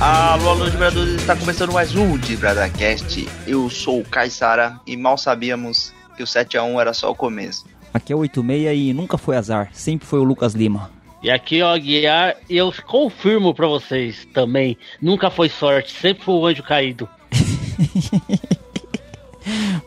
Alô, alô, Vibradores, está começando mais um de Bradacast. Eu sou o Caissara e mal sabíamos que o 7x1 era só o começo. Aqui é 86 e nunca foi azar, sempre foi o Lucas Lima. E aqui, ó, Guiar, eu confirmo pra vocês também, nunca foi sorte, sempre foi o anjo caído.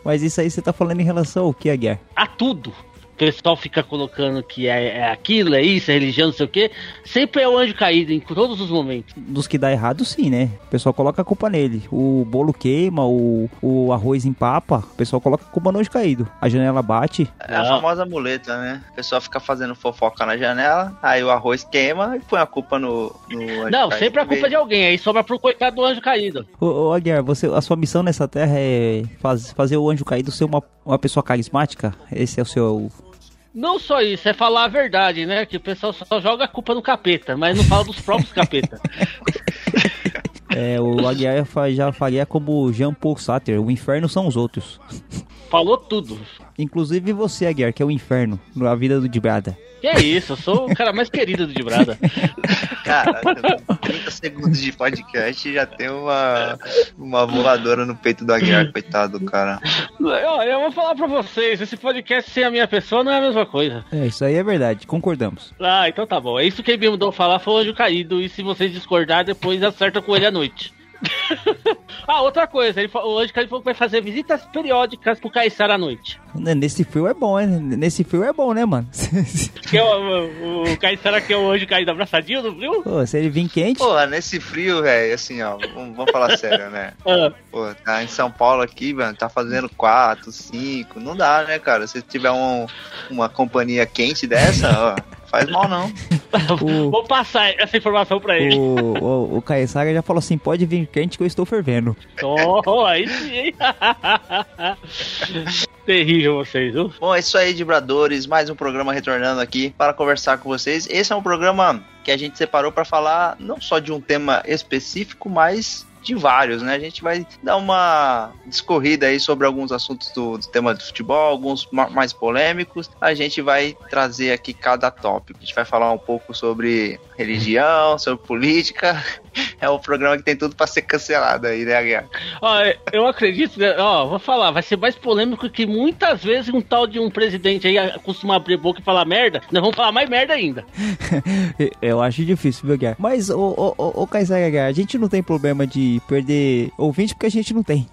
Mas isso aí você tá falando em relação ao que, Aguiar? A tudo. O pessoal fica colocando que é, é aquilo, é isso, é religião, não sei o quê. Sempre é o anjo caído, em todos os momentos. Dos que dá errado, sim, né? O pessoal coloca a culpa nele. O bolo queima, o, o arroz empapa, o pessoal coloca a culpa no anjo caído. A janela bate. É a Ah. famosa muleta, né? O pessoal fica fazendo fofoca na janela, aí o arroz queima e põe a culpa no. no anjo Não, caído. sempre a culpa é de alguém, aí sobra pro coitado do anjo caído. Ô, ô Aguiar, você, a sua missão nessa terra é faz- fazer o anjo caído ser uma, uma pessoa carismática? Esse é o seu. Não só isso, é falar a verdade, né? Que o pessoal só joga a culpa no capeta, mas não fala dos próprios capeta. É, o Aguiar já faria como Jean Paul Sartre: o inferno são os outros. Falou tudo. Inclusive você, Aguiar, que é o inferno na vida do Dibrada. Que é isso, eu sou o cara mais querido do Dibrada. Cara, 30 segundos de podcast já tem uma, uma voadora no peito do Aguiar, coitado do cara. Olha, eu vou falar pra vocês, esse podcast sem a minha pessoa não é a mesma coisa. É, isso aí é verdade, concordamos. Ah, então tá bom. É isso que ele me mandou falar, foi o anjo caído. E se vocês discordar, depois acerta com ele à noite. ah, outra coisa, ele, fa- o anjo caído falou que vai fazer visitas periódicas pro Caissara à noite. Né, Nesse frio é bom, né? Nesse frio é bom, né, mano? Que é o, o, o Caissara que é o anjo caído abraçadinho no frio? Pô, se ele vir quente, Porra, nesse frio, velho, assim, ó, vamos, vamos falar sério, né? Ah, Pô, tá em São Paulo aqui, mano, tá fazendo 4, 5, não dá, né, cara? Se tiver um, uma companhia quente dessa, ó, faz mal não. o, vou passar essa informação pra ele. o, o, o já falou assim: pode vir quente que eu estou fervendo. Oh, aí sim? Terrível vocês, viu? Bom, é isso aí, Vibradores, mais um programa retornando aqui para conversar com vocês. Esse é um programa que a gente separou para falar não só de um tema específico, mas de vários, né? A gente vai dar uma discorrida aí sobre alguns assuntos do, do tema do futebol, alguns ma- mais polêmicos. A gente vai trazer aqui cada tópico. A gente vai falar um pouco sobre religião, sobre política. É um programa que tem tudo para ser cancelado aí, né, Aguiar? Ó, eu acredito, né, ó, vou falar, vai ser mais polêmico que muitas vezes um tal de um presidente aí costuma abrir boca e falar merda, nós vamos falar mais merda ainda. Eu acho difícil, viu, Guiar? Mas, ô, ô, ô, ô Guiar, a gente não tem problema de perder ouvinte porque a gente não tem.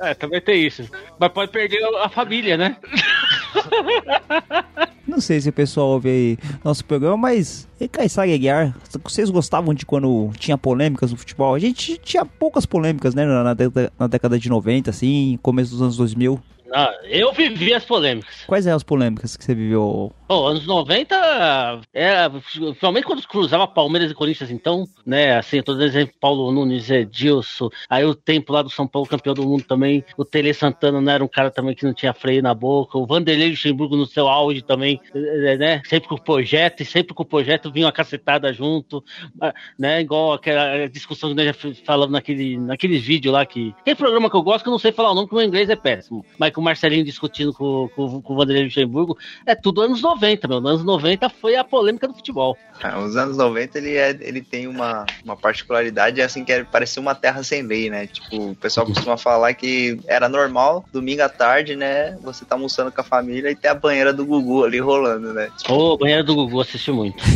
É, também tem isso. Mas pode perder a família, né? Não sei se o pessoal ouve aí nosso programa, mas e Caissara e Aguiar, vocês gostavam de quando tinha polêmicas no futebol? A gente tinha poucas polêmicas, né, na, na década de 90, assim, começo dos anos 2000. Ah, eu vivi as polêmicas. Quais eram as polêmicas que você viveu? Pô, anos 90, é, principalmente quando cruzava Palmeiras e Corinthians, então, né, assim, eu tô dando exemplo, Paulo Nunes, Edilson, aí o tempo lá do São Paulo, campeão do mundo também, o Tele Santana não era um cara também que não tinha freio na boca, o Vanderlei Luxemburgo no seu auge também, é, né, sempre com o projeto, e sempre com o projeto vinha uma cacetada junto, ah, né, igual aquela discussão que nós já falamos naquele, naquele vídeo lá, que tem programa que eu gosto que eu não sei falar o nome, porque o meu inglês é péssimo, mas o Marcelinho discutindo com, com, com o Vanderlei Luxemburgo, é tudo anos 90, meu. Nos anos 90 foi a polêmica do futebol. Ah, Os anos 90 ele, é, ele tem uma, uma particularidade é assim que é, parecia uma terra sem lei, né? Tipo, o pessoal costuma falar que era normal, domingo à tarde, né? Você tá almoçando com a família e tem a banheira do Gugu ali rolando, né? Ô, banheiro do Gugu, assisti muito.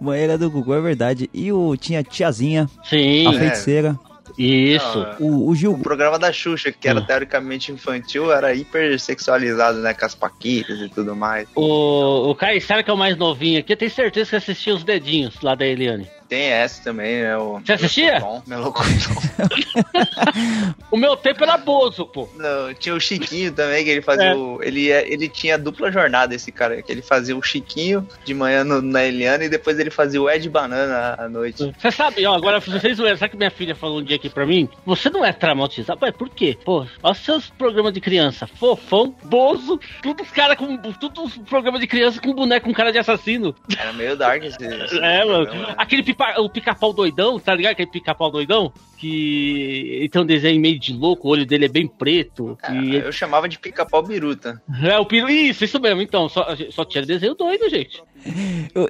Banheira do Gugu, é verdade. E o tinha Tiazinha, Sim, a É. isso. Ah, O, o Gil. O programa da Xuxa, que era Hum. teoricamente infantil, era hiper sexualizado, né? Com as paquitas e tudo mais. O, o Caissara, que é o mais novinho aqui, eu tenho certeza que assistia os dedinhos lá da Eliane. Tem essa também, né? O Você assistia? Melocotão. O meu tempo era Bozo, pô. Não, tinha o Chiquinho também, que ele fazia É. o. Ele, ia- ele tinha dupla jornada, esse cara. Que ele fazia o Chiquinho de manhã no- na Eliana e depois ele fazia o Ed Banana à noite. Você sabe, ó, agora vocês zoeiram, sabe que minha filha falou um dia aqui pra mim? Você não é traumatizado? Pai, por quê? Pô, olha os seus programas de criança, fofão, bozo, todos os caras com. Todos os programas de criança com boneco com cara de assassino. Era meio dark esse. esse É, mano. né? Aquele pipa- o pica-pau doidão, tá ligado? Aquele pica-pau doidão? Que ele tem um desenho meio de louco, o olho dele é bem preto. Ah, e eu chamava de pica-pau biruta. É, o piro. Isso, isso mesmo. Então, só, só tinha desenho doido, gente.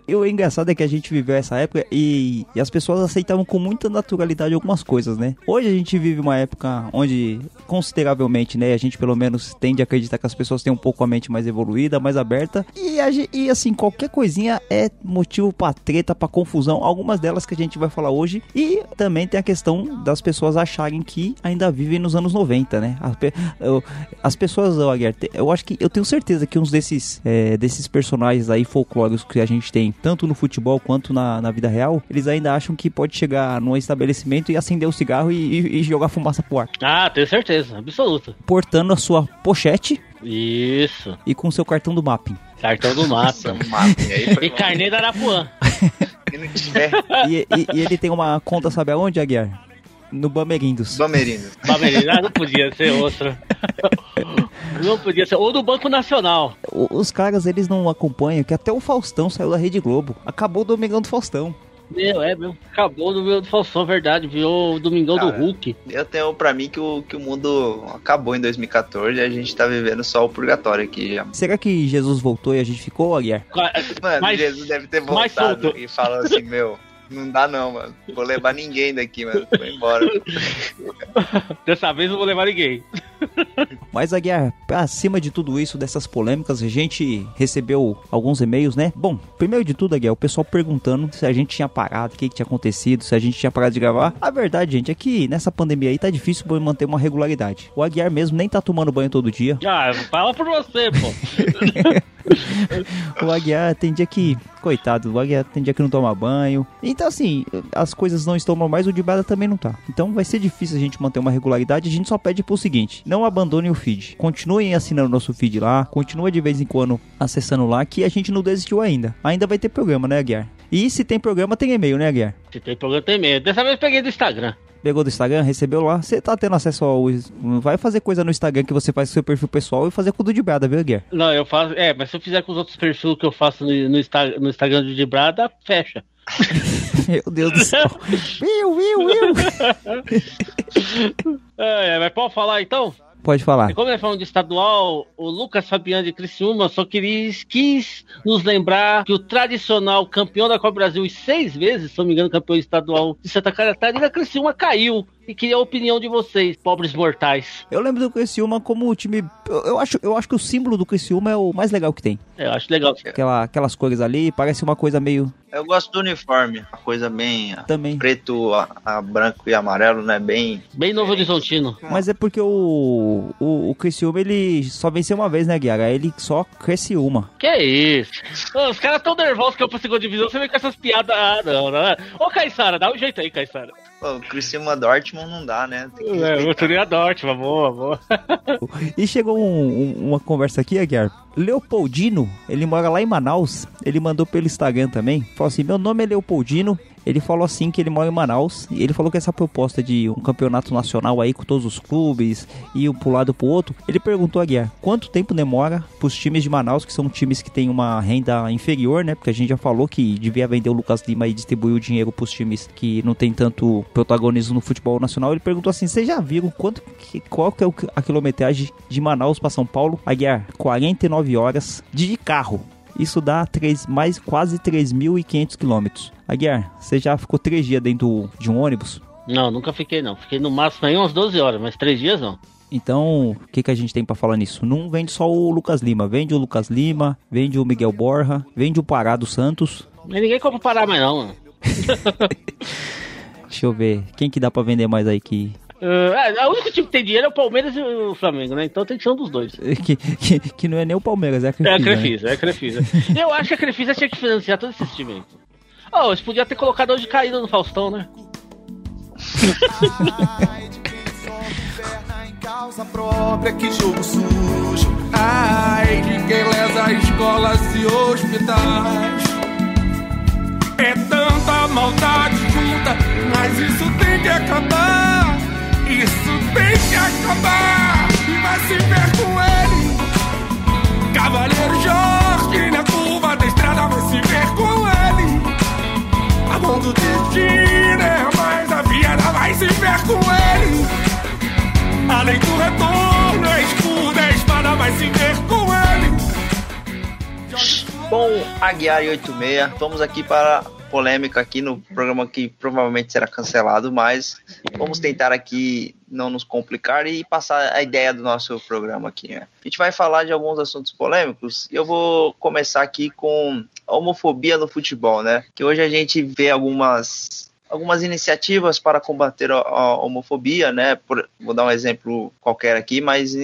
O, o engraçado é que a gente viveu essa época e, e as pessoas aceitavam com muita naturalidade algumas coisas, né? Hoje a gente vive uma época onde, consideravelmente, né, a gente pelo menos tende a acreditar que as pessoas têm um pouco a mente mais evoluída, mais aberta. E, a e assim, qualquer coisinha é motivo pra treta, pra confusão. Algumas delas que a gente vai falar hoje. E também tem a questão das pessoas acharem que ainda vivem nos anos 90, né? As, pe- eu- as pessoas, eu acho que eu tenho certeza que uns desses, é, desses personagens aí folclóricos que a gente tem, tanto no futebol quanto na, na vida real, eles ainda acham que pode chegar num estabelecimento e acender o cigarro e, e- e jogar fumaça pro ar. Ah, tenho certeza, absoluta. Portando a sua pochete Isso. e com o seu cartão do mapping. Cartão do mapa. E carnê da Arapuã. E, e- e ele tem uma conta, sabe aonde, Aguiar? No Bamerindos. Bamerindo. Bamerina não podia ser outra. Não podia ser. Ou do Banco Nacional. O- Os caras, eles não acompanham que até o Faustão saiu da Rede Globo. Acabou o Domingão do Faustão. Meu, é, meu. Acabou do meu do Falsão, verdade. Virou o Domingão Cara. do Hulk. Eu tenho pra mim que o, que o mundo acabou em 2014 e a gente tá vivendo só o purgatório aqui já. Será que Jesus voltou e a gente ficou, Aguiar? Mano, Mas- Jesus deve ter voltado e falou assim, meu, não dá não, mano. Vou levar ninguém daqui, mano. Vou embora. Dessa vez não vou levar ninguém. Mas, Aguiar, acima de tudo isso, dessas polêmicas, a gente recebeu alguns e-mails, né? Bom, primeiro de tudo, Aguiar, o pessoal perguntando se a gente tinha parado, o que, que tinha acontecido, se a gente tinha parado de gravar. A verdade, gente, é que nessa pandemia aí tá difícil manter uma regularidade. O Aguiar mesmo nem tá tomando banho todo dia. Ah, fala por você, pô. O Aguiar tem dia que. Coitado, o Aguiar tem dia que não toma banho. Então, assim, as coisas não estão normais, o de Bada também não tá. Então vai ser difícil a gente manter uma regularidade. A gente só pede pro seguinte: não abandonem o feed. Continuem assinando nosso feed lá. Continua de vez em quando acessando lá, que a gente não desistiu ainda. Ainda vai ter programa, né, Aguiar? E se tem programa, tem e-mail, né, Aguiar? Se tem programa, tem medo. Dessa vez eu peguei do Instagram. Pegou do Instagram, recebeu lá. Você tá tendo acesso ao. Vai fazer coisa no Instagram que você faz com seu perfil pessoal e fazer com o do de Bada, viu, Aguiar? Não, eu faço. É, mas se eu fizer com os outros perfis que eu faço no, no, Insta- no Instagram do Dibrada, fecha. Meu Deus do céu. Viu, viu, viu. É, é, mas pode falar então? Pode falar. E como nós falamos de estadual, o Lucas Fabiano de Criciúma só queria, quis nos lembrar que o tradicional campeão da Copa Brasil e seis vezes, se não me engano, campeão estadual de Santa Catarina, Criciúma caiu. E queria a opinião de vocês, pobres mortais. Eu lembro do Criciúma como o time. Eu, eu acho, eu acho que o símbolo do Criciúma é o mais legal que tem. É, Eu acho legal. Aquela, aquelas cores ali, parece uma coisa meio. Eu gosto do uniforme. Uma coisa bem Também. preto, a, a branco e amarelo, né? Bem. Bem Novo Horizontino. Mas é porque o, o, o Criciúma ele só venceu uma vez, né, Guiara? Ele só Criciúma. Que isso? Os caras tão nervosos que eu pra segunda divisão, você vem com essas piadas. Ah, não, não. Ô, Caissara, dá um jeito aí, Caissara. Pô, Criciúma Dortmund não dá, né? Tem que É, eu seria Dortmund, boa, boa. E chegou um- um- uma conversa aqui, Aguiar. Leopoldino, ele mora lá em Manaus. Ele mandou pelo Instagram também. Falou assim: Meu nome é Leopoldino. Ele falou assim que ele mora em Manaus. E ele falou que essa proposta de um campeonato nacional aí com todos os clubes e um pro lado pro outro. Ele perguntou a Guiar quanto tempo demora pros times de Manaus, que são times que têm uma renda inferior, né? Porque a gente já falou que devia vender o Lucas Lima e distribuir o dinheiro pros times que não tem tanto protagonismo no futebol nacional. Ele perguntou assim: Vocês já viram quanto que, qual que é a quilometragem de Manaus para São Paulo? Aguiar, 49 horas de carro. Isso dá três, mais quase 3.500 quilômetros. Aguiar, você já ficou três dias dentro de um ônibus? Não, nunca fiquei não. Fiquei no máximo aí umas 12 horas, mas três dias não. Então, o que, que a gente tem pra falar nisso? Não vende só o Lucas Lima, vende o Lucas Lima, vende o Miguel Borja, vende o Pará dos Santos. Mas ninguém compra parar mais não, mano. Deixa eu ver, quem que dá pra vender mais aí que... Uh, é, o único time que tem dinheiro é o Palmeiras e o Flamengo, né? Então tem que ser um dos dois. Que, que, que não é nem o Palmeiras, é a É a Crefisa, né? Crefisa, é a Crefisa. Eu acho que a Crefisa tinha que financiar todos esses times aí. Oh, eles podiam ter colocado hoje caído no Faustão, né? Causa própria, que jogo sujo. Ai, de quem lesa escolas e hospitais. É tanta maldade junta, mas isso tem que acabar. Isso tem que acabar, mas se ver com ele. Cavaleiro Jorge na curva da estrada vai se ver com ele. A mão do destino é mais a viada vai se ver com ele. Além do retorno, a escuda, a espada vai se ver com ele. Jorge... Bom, Aguiar e 86, vamos aqui para polêmica aqui no programa que provavelmente será cancelado, mas vamos tentar aqui não nos complicar e passar a ideia do nosso programa aqui. Né? A gente vai falar de alguns assuntos polêmicos e eu vou começar aqui com a homofobia no futebol, né? Que hoje a gente vê algumas algumas iniciativas para combater a, homofobia, né? Por, vou dar um exemplo qualquer aqui, mas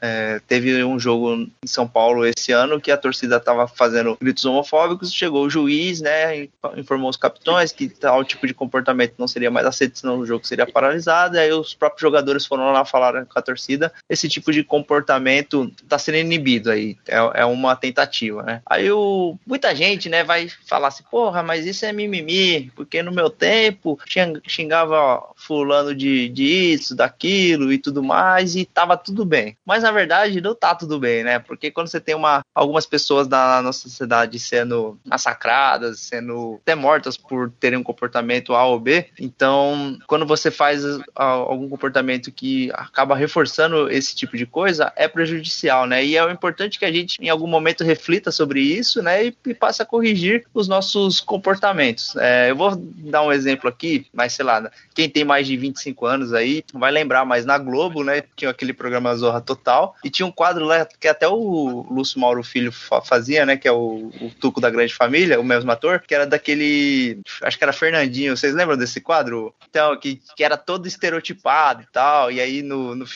é, teve um jogo em São Paulo esse ano que a torcida estava fazendo gritos homofóbicos, chegou o juiz, né, informou os capitões que tal tipo de comportamento não seria mais aceito, senão o jogo seria paralisado, e aí os próprios jogadores foram lá falar com a torcida, esse tipo de comportamento está sendo inibido aí, é, é, uma tentativa, né. Aí o, muita gente, né, vai falar assim, porra, mas isso é mimimi, porque no meu tempo xingava fulano de, de isso, daquilo e tudo mais, e tava tudo bem. Mas na verdade, não tá tudo bem, né? Porque quando você tem uma, algumas pessoas da nossa sociedade sendo massacradas, sendo até mortas por terem um comportamento A ou B, então quando você faz algum comportamento que acaba reforçando esse tipo de coisa, é prejudicial, né? E é importante que a gente, em algum momento, reflita sobre isso, né? E, e passe a corrigir os nossos comportamentos. É, eu vou dar um exemplo aqui, mas sei lá, quem tem mais de 25 anos aí vai lembrar, mas na Globo, né? Tinha aquele programa Zorra Total tal. E tinha um quadro lá que até o Lúcio Mauro Filho fazia, né? Que é o, o Tuco da Grande Família, o mesmo ator, que era daquele. Acho que era Fernandinho. Vocês lembram desse quadro? Então, que, que era todo estereotipado e tal. E aí no, no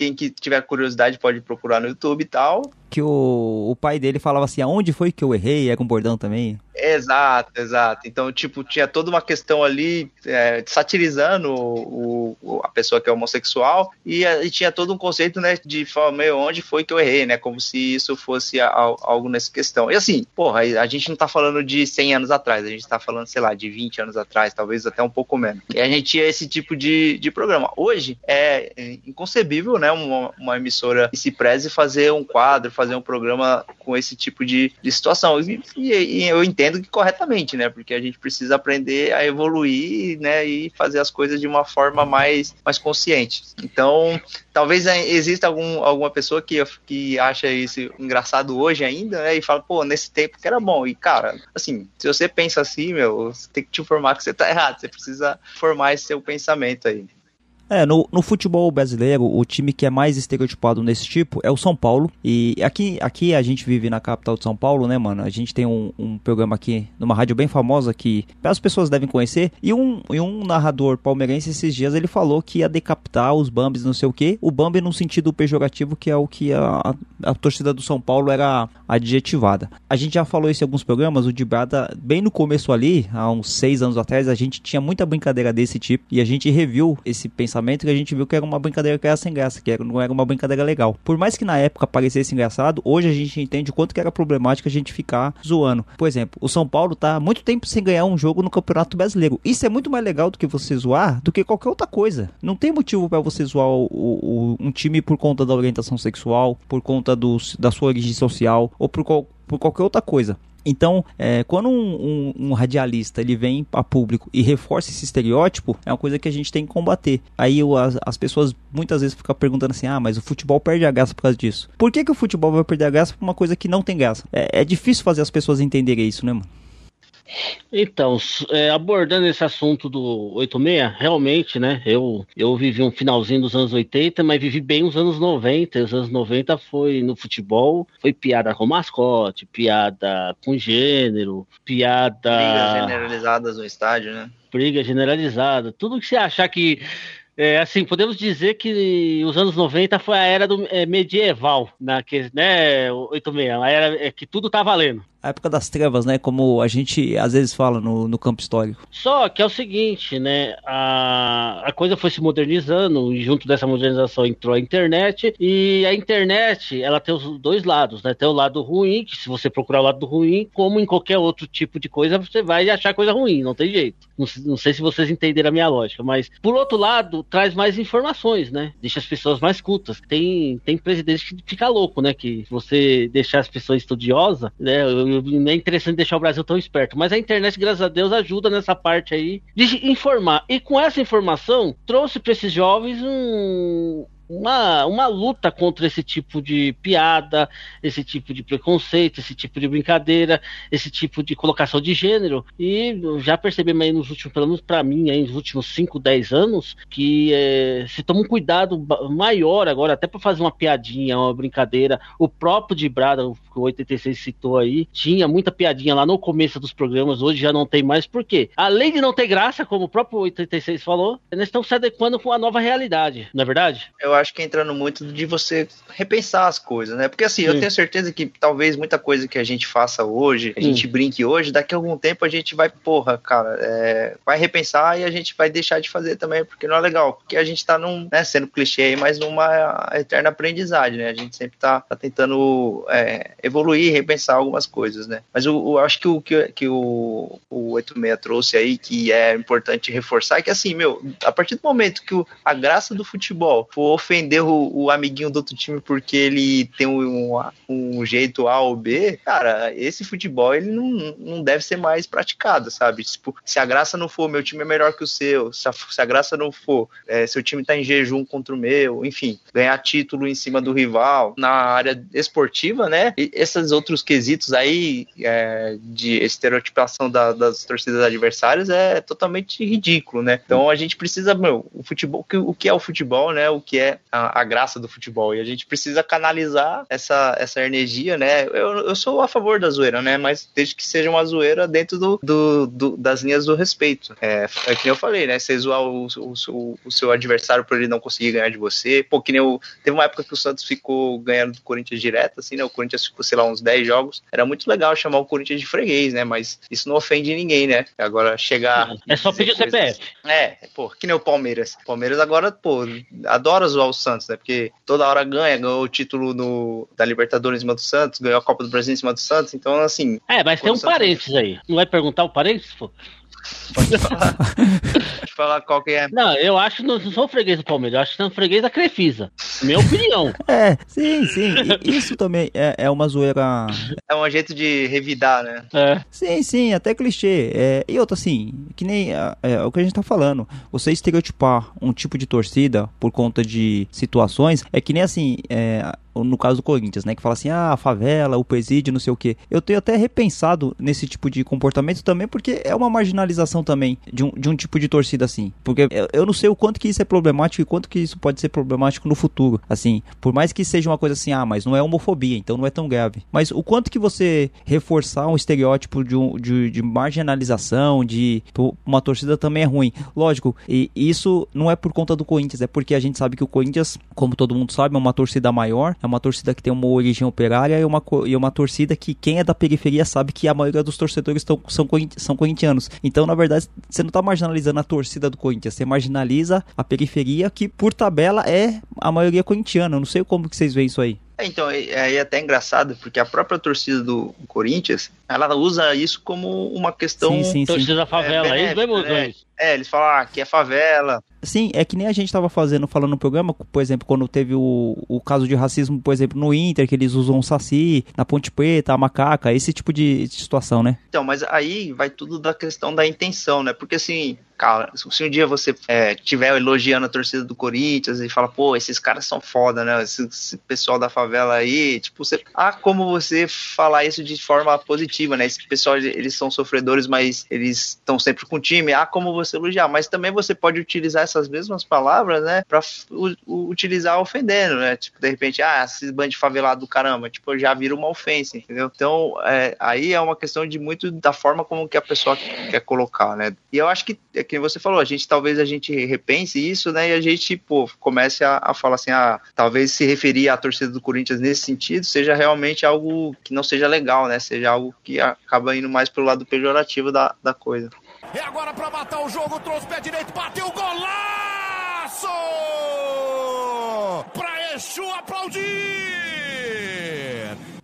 quem que tiver curiosidade pode procurar no YouTube e tal que o, o pai dele falava assim, aonde foi que eu errei? É com bordão também. Exato, exato. Então, tipo, tinha toda uma questão ali é, satirizando o, o, a pessoa que é homossexual e, e, tinha todo um conceito, né, de falar, meu, onde foi que eu errei, né? Como se isso fosse a, a, algo nessa questão. E assim, porra, a gente não tá falando de 100 anos atrás, a gente tá falando, sei lá, de 20 anos atrás, talvez até um pouco menos. E a gente tinha esse tipo de, de programa. Hoje é inconcebível, né, uma, uma emissora que se preze fazer um quadro, fazer um programa com esse tipo de, de situação. E, e, eu entendo que corretamente, né? Porque a gente precisa aprender a evoluir, né? E fazer as coisas de uma forma mais, mais consciente. Então, talvez exista algum, alguma pessoa que, que acha isso engraçado hoje ainda, né? E fala, pô, nesse tempo que era bom. E, cara, assim, se você pensa assim, meu, você tem que te informar que você tá errado. Você precisa formar esse seu pensamento aí. É, no, no futebol brasileiro, o time que é mais estereotipado nesse tipo é o São Paulo. E aqui, aqui a gente vive na capital de São Paulo, né, mano? A gente tem um, um programa aqui numa rádio bem famosa que as pessoas devem conhecer. E um, e um narrador palmeirense esses dias ele falou que ia decapitar os Bambis, não sei o quê. O Bambi no sentido pejorativo, que é o que a, a, torcida do São Paulo era adjetivada. A gente já falou isso em alguns programas. O Dibrada, bem no começo ali, há uns seis anos atrás, a gente tinha muita brincadeira desse tipo. E a gente reviu esse pensamento lançamento que a gente viu que era uma brincadeira que era sem graça, que não era uma brincadeira legal. Por mais que na época parecesse engraçado, hoje a gente entende o quanto que era problemático a gente ficar zoando. Por exemplo, o São Paulo tá há muito tempo sem ganhar um jogo no Campeonato Brasileiro. Isso é muito mais legal do que você zoar do que qualquer outra coisa. Não tem motivo para você zoar o, o, um time por conta da orientação sexual, por conta do, da sua origem social ou por, por qualquer outra coisa. Então, é, quando um, um, um, radialista ele vem a público e reforça esse estereótipo, é uma coisa que a gente tem que combater. Aí as, as pessoas muitas vezes ficam perguntando assim: ah, mas o futebol perde a graça por causa disso. Por que, que o futebol vai perder a graça por uma coisa que não tem graça? É, é difícil fazer as pessoas entenderem isso, né, mano? Então, é, abordando esse assunto do 86, realmente, né? Eu, eu vivi um finalzinho dos anos 80, mas vivi bem os anos 90. Os anos 90 foi no futebol, foi piada com mascote, piada com gênero, piada. Brigas generalizadas no estádio, né? Briga generalizada. Tudo que você achar que é, assim, podemos dizer que os anos 90 foi a era do é, medieval, na, que, né, 86, a era é, que tudo tá valendo a época das trevas, né? Como a gente às vezes fala no, no campo histórico. Só que é o seguinte, né? A, a coisa foi se modernizando e junto dessa modernização entrou a internet e a internet ela tem os dois lados, né? Tem o lado ruim, que se você procurar o lado ruim, como em qualquer outro tipo de coisa, você vai achar coisa ruim, não tem jeito. Não, não sei se vocês entenderam a minha lógica, mas por outro lado, traz mais informações, né? Deixa as pessoas mais cultas. Tem, tem presidente que fica louco, né? Que você deixar as pessoas estudiosas, né? Eu, é interessante deixar o Brasil tão esperto. Mas a internet, graças a Deus, ajuda nessa parte aí de informar. E com essa informação, trouxe para esses jovens um, uma, uma luta contra esse tipo de piada, esse tipo de preconceito, esse tipo de brincadeira, esse tipo de colocação de gênero. E já percebemos aí nos últimos, pelo menos para mim, aí, nos últimos 5, 10 anos, que é, se toma um cuidado maior agora, até para fazer uma piadinha, uma brincadeira. O próprio de Brada, o 86 citou aí, tinha muita piadinha lá no começo dos programas, hoje já não tem mais, por quê? Além de não ter graça, como o próprio 86 falou, eles estão se adequando com a nova realidade, não é verdade? Eu acho que entrando muito de você repensar as coisas, né? Porque assim, Sim. eu tenho certeza que talvez muita coisa que a gente faça hoje, a gente brinque hoje, daqui a algum tempo a gente vai, porra, cara, é, vai repensar e a gente vai deixar de fazer também, porque não é legal. Porque a gente tá num, né, sendo clichê aí, mas numa eterna aprendizagem, né? A gente sempre tá, tá tentando é, evoluir, repensar algumas coisas, né? Mas eu, eu acho que o que, que o, o 86 trouxe aí, que é importante reforçar, é que assim, meu, a partir do momento que o, a graça do futebol for ofender o, o amiguinho do outro time porque ele tem um, um, jeito A ou B, cara, esse futebol ele não, não deve ser mais praticado, sabe? Tipo, se a graça não for meu time é melhor que o seu, se a, se a graça não for é, seu time tá em jejum contra o meu, enfim, ganhar título em cima do rival na área esportiva, né? E esses outros quesitos aí é, de estereotipação da, das torcidas adversárias é totalmente ridículo, né? Então a gente precisa, meu, o futebol, o que é o futebol, né? O que é a, a graça do futebol. E a gente precisa canalizar essa, essa energia, né? Eu, eu sou a favor da zoeira, né? Mas desde que seja uma zoeira dentro do, do, do das linhas do respeito. É, é que eu falei, né? Você zoar o, o, o, seu adversário por ele não conseguir ganhar de você. Pô, que nem o, teve uma época que o Santos ficou ganhando do Corinthians direto, assim, né? O Corinthians ficou, sei lá, uns 10 jogos. Era muito legal chamar o Corinthians de freguês, né? Mas isso não ofende ninguém, né? Agora chegar. É só pedir o CPF. É, pô, que nem o Palmeiras. O Palmeiras agora, pô, adora zoar o Santos, né? Porque toda hora ganha, ganhou o título no, da Libertadores em cima do Santos, ganhou a Copa do Brasil em cima do Santos, então assim. É, mas tem um parênteses aí. Não vai perguntar o parênteses, pô? Pode falar. Pode falar qual que é. Não, eu acho que não, sou freguês do Palmeiras, eu acho que sou freguês da Crefisa. Minha opinião. É, sim, sim. Isso também é, é uma zoeira. É um jeito de revidar, né? É. Sim, sim, até clichê. É, e outra, assim, que nem é, é, o que a gente tá falando. Você estereotipar um tipo de torcida por conta de situações é que nem assim. É, no caso do Corinthians, né? Que fala assim, ah, a favela, o presídio, não sei o que. Eu tenho até repensado nesse tipo de comportamento também, porque é uma marginalização também de um, de um tipo de torcida assim. Porque eu, eu não sei o quanto que isso é problemático e quanto que isso pode ser problemático no futuro. Assim, por mais que seja uma coisa assim, ah, mas não é homofobia, então não é tão grave. Mas o quanto que você reforçar um estereótipo de, um, de, de marginalização, de uma torcida também é ruim. Lógico, e isso não é por conta do Corinthians, é porque a gente sabe que o Corinthians, como todo mundo sabe, é uma torcida maior, é uma torcida que tem uma origem operária e uma, e uma torcida que quem é da periferia sabe que a maioria dos torcedores tão, são, são corintianos. Então, na verdade, você não está marginalizando a torcida do Corinthians, você marginaliza a periferia que, por tabela, é a maioria corintiana. Eu não sei como que vocês veem isso aí. É, então, aí é, é até engraçado, porque a própria torcida do Corinthians, ela usa isso como uma questão... Sim, sim, sim. Torcida da favela, é, é isso, né? É, eles falam ah, que é favela. Sim, é que nem a gente estava fazendo, falando no programa, por exemplo, quando teve o, o caso de racismo, por exemplo, no Inter, que eles usam o Saci, na Ponte Preta, a macaca, esse tipo de, de situação, né? Então, mas aí vai tudo da questão da intenção, né? Porque assim, cara, se um dia você é, tiver elogiando a torcida do Corinthians e fala, pô, esses caras são foda, né? Esse, esse, pessoal da favela aí, tipo, você, há como você falar isso de forma positiva, né? Esse pessoal, eles são sofredores, mas eles estão sempre com o time, há como você elogiar, mas também você pode utilizar essas mesmas palavras, né, pra utilizar ofendendo, né? Tipo, de repente, ah, esses bandos favelado do caramba, tipo, já vira uma ofensa, entendeu? Então, é, aí é uma questão de muito da forma como que a pessoa quer colocar, né? E eu acho que é que você falou, a gente talvez a gente repense isso, né? E a gente, pô, comece a, a falar assim, ah, talvez se referir à torcida do Corinthians nesse sentido seja realmente algo que não seja legal, né? Seja algo que acaba indo mais pelo lado pejorativo da, da coisa. É agora para matar o jogo, trouxe pé direito, bateu golaço! Pra Exu aplaudir!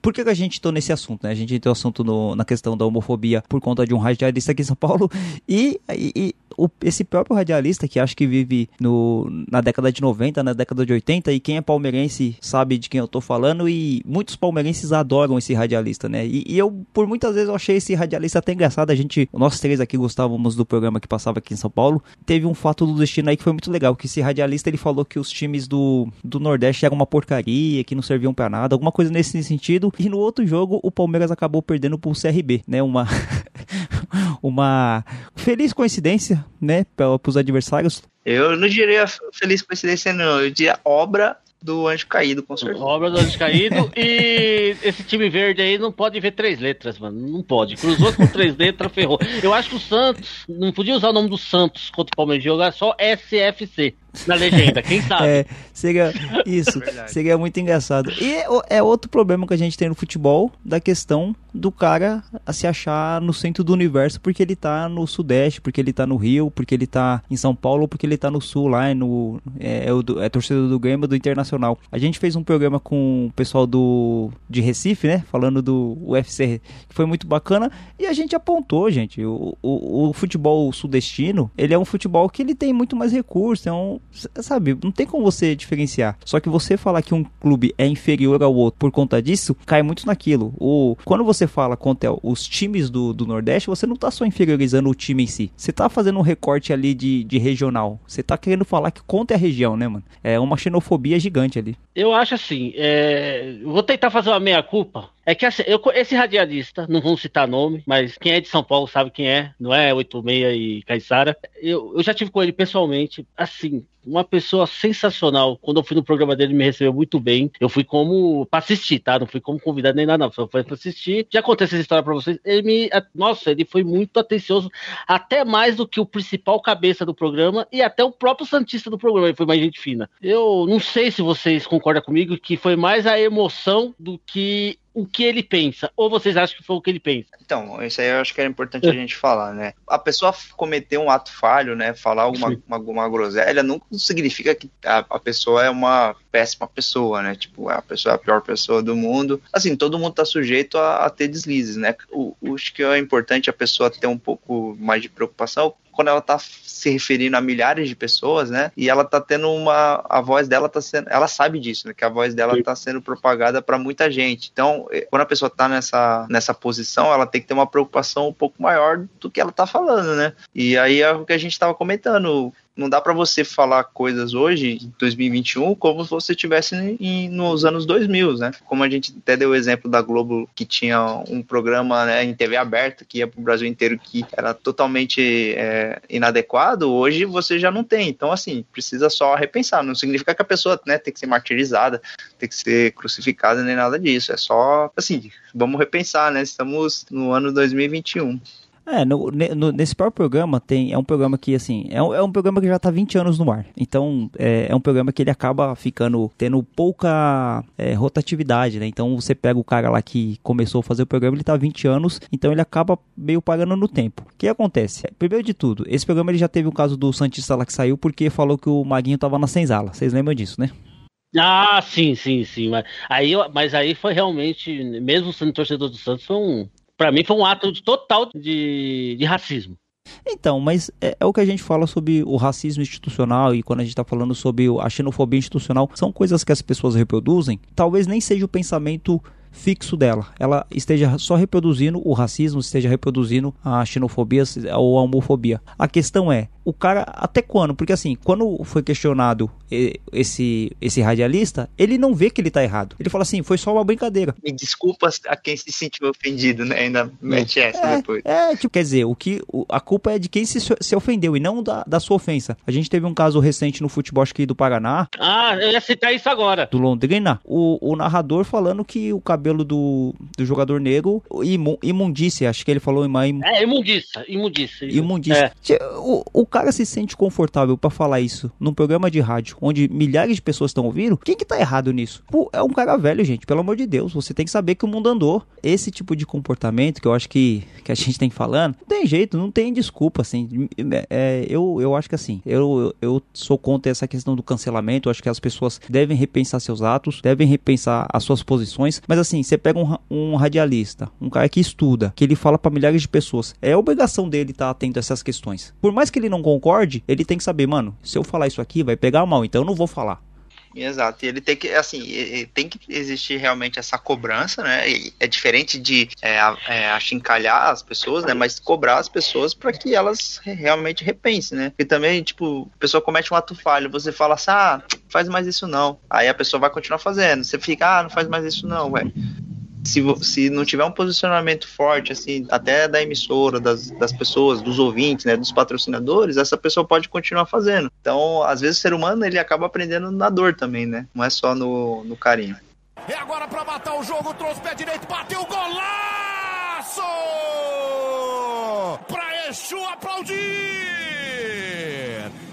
Por que, que a gente entrou nesse assunto, né? A gente entrou assunto no, na questão da homofobia por conta de um radialista aqui em São Paulo e, e, e o, esse próprio radialista, que acho que vive no, na década de 90, na década de 80, e quem é palmeirense sabe de quem eu tô falando, e muitos palmeirenses adoram esse radialista, né? E, e eu, por muitas vezes, eu achei esse radialista até engraçado. A gente, nós três aqui gostávamos do programa que passava aqui em São Paulo. Teve um fato do destino aí que foi muito legal, que esse radialista ele falou que os times do, do Nordeste eram uma porcaria, que não serviam para nada, alguma coisa nesse sentido. E no outro jogo, o Palmeiras acabou perdendo pro CRB, né? Uma. uma feliz coincidência, né, para os adversários. Eu não diria feliz coincidência, não. Eu diria obra do Anjo Caído, com certeza. Obra do Anjo Caído. e esse time verde aí não pode ver três letras, mano. Não pode. Cruzou com três letras, ferrou. Eu acho que o Santos não podia usar o nome do Santos contra o Palmeiras jogar só SFC na legenda, quem sabe? É, seria isso, é seria muito engraçado. E é outro problema que a gente tem no futebol, da questão do cara se achar no centro do universo porque ele tá no sudeste, porque ele tá no Rio, porque ele tá em São Paulo, porque ele tá no sul lá, no é, é, o, é torcedor do Grêmio do Internacional. A gente fez um programa com o pessoal do de Recife, né, falando do UFC, que foi muito bacana, e a gente apontou, gente, o, o, o futebol sudestino, ele é um futebol que ele tem muito mais recursos, é um sabe, não tem como você diferenciar. Só que você falar que um clube é inferior ao outro por conta disso, cai muito naquilo. O, quando você fala contra os times do, do Nordeste, você não tá só inferiorizando o time em si. Você tá fazendo um recorte ali de, de regional. Você tá querendo falar que contra a região, né, mano? É uma xenofobia gigante ali. Eu acho assim, é... vou tentar fazer uma meia-culpa. É que assim, eu, esse radialista, não vamos citar nome, mas quem é de São Paulo sabe quem é, não é 86 e Caissara. Eu, eu já tive com ele pessoalmente, assim, uma pessoa sensacional. Quando eu fui no programa dele, me recebeu muito bem. Eu fui como pra assistir, tá? Não fui como convidado nem nada, não. Só foi pra assistir. Já contei essa história pra vocês. Ele me. Nossa, ele foi muito atencioso, até mais do que o principal cabeça do programa e até o próprio Santista do programa. Ele foi mais gente fina. Eu não sei se vocês concordam comigo que foi mais a emoção do que o que ele pensa. Ou vocês acham que foi o que ele pensa? Então, isso aí eu acho que era importante a gente falar, né? A pessoa cometer um ato falho, né? Falar alguma uma, uma groselha, não significa que a, a, pessoa é uma péssima pessoa, né? Tipo, a pessoa é a pior pessoa do mundo. Assim, todo mundo tá sujeito a, a ter deslizes, né? O, o, acho que é importante a pessoa ter um pouco mais de preocupação quando ela tá se referindo a milhares de pessoas, né? E ela tá tendo uma. A voz dela tá sendo. Ela sabe disso, né? Que a voz dela tá sendo propagada para muita gente. Então, eh, quando a pessoa tá nessa, nessa posição, ela tem que ter uma preocupação um pouco maior do que ela tá falando, né? E aí é o que a gente tava comentando não dá para você falar coisas hoje, em 2021, como se você tivesse em, nos anos 2000, né? Como a gente até deu o exemplo da Globo, que tinha um programa né, em TV aberta, que ia para o Brasil inteiro, que era totalmente é, inadequado, hoje você já não tem. Então, assim, precisa só repensar. Não significa que a pessoa né, tem que ser martirizada, tem que ser crucificada, nem nada disso. É só, assim, vamos repensar, né? Estamos no ano 2021. É, no, no, nesse próprio programa tem. É um programa que, assim, é um, é um programa que já tá 20 anos no ar. Então, é, é um programa que ele acaba ficando. tendo pouca é, rotatividade, né? Então você pega o cara lá que começou a fazer o programa, ele tá 20 anos, então ele acaba meio pagando no tempo. O que acontece? Primeiro de tudo, esse programa ele já teve um caso do Santista lá que saiu porque falou que o Maguinho tava na senzala. Vocês lembram disso, né? Ah, sim, sim, sim. Mas aí, mas aí foi realmente, mesmo sendo torcedor do Santos, foi um, para mim foi um ato total de, de racismo. Então, mas é, é, o que a gente fala sobre o racismo institucional e quando a gente está falando sobre a xenofobia institucional, são coisas que as pessoas reproduzem. Talvez nem seja o pensamento fixo dela. Ela esteja só reproduzindo o racismo, esteja reproduzindo a xenofobia ou a homofobia. A questão é, o cara até quando? Porque assim, quando foi questionado esse esse radialista, ele não vê que ele tá errado. Ele fala assim, foi só uma brincadeira. Me desculpa a quem se sentiu ofendido, né? Ainda mete essa é, depois. É, tipo, quer dizer, o que a culpa é de quem se, se ofendeu e não da, da sua ofensa. A gente teve um caso recente no futebol aqui do Paraná. Ah, eu ia citar isso agora. Do Londrina. O, o narrador falando que o cabelo do, do jogador negro, imu, imundícia, acho que ele falou im, É, imundícia, imundícia. Imundícia. É. O, o cara se sente confortável para falar isso num programa de rádio onde milhares de pessoas estão ouvindo, quem que tá errado nisso? Pô, é um cara velho, gente, pelo amor de Deus. Você tem que saber que o mundo andou. Esse tipo de comportamento que eu acho que, que a gente tem falando, não tem jeito, não tem desculpa, assim. É, eu, eu acho que assim, eu, eu sou contra essa questão do cancelamento. Eu acho que as pessoas devem repensar seus atos, devem repensar as suas posições, mas assim, assim, você pega um, um radialista, um cara que estuda, que ele fala para milhares de pessoas, é obrigação dele estar tá atento a essas questões. Por mais que ele não concorde, ele tem que saber, mano, se eu falar isso aqui vai pegar mal, então eu não vou falar. Exato, e ele tem que, assim, tem que existir realmente essa cobrança, né? E é diferente de é, é, achincalhar as pessoas, né? Mas cobrar as pessoas para que elas realmente repensem, né? E também, tipo, a pessoa comete um ato falho, você fala assim, ah, faz mais isso não. Aí a pessoa vai continuar fazendo. Você fica, ah, não faz mais isso não, velho se, se não tiver um posicionamento forte, assim, até da emissora, das, das pessoas, dos ouvintes, né, dos patrocinadores, essa pessoa pode continuar fazendo. Então, às vezes o ser humano, ele acaba aprendendo na dor também, né? Não é só no, no carinho. E agora para matar o jogo, trouxe pé direito, bateu o golaço! Pra Exu aplaudir!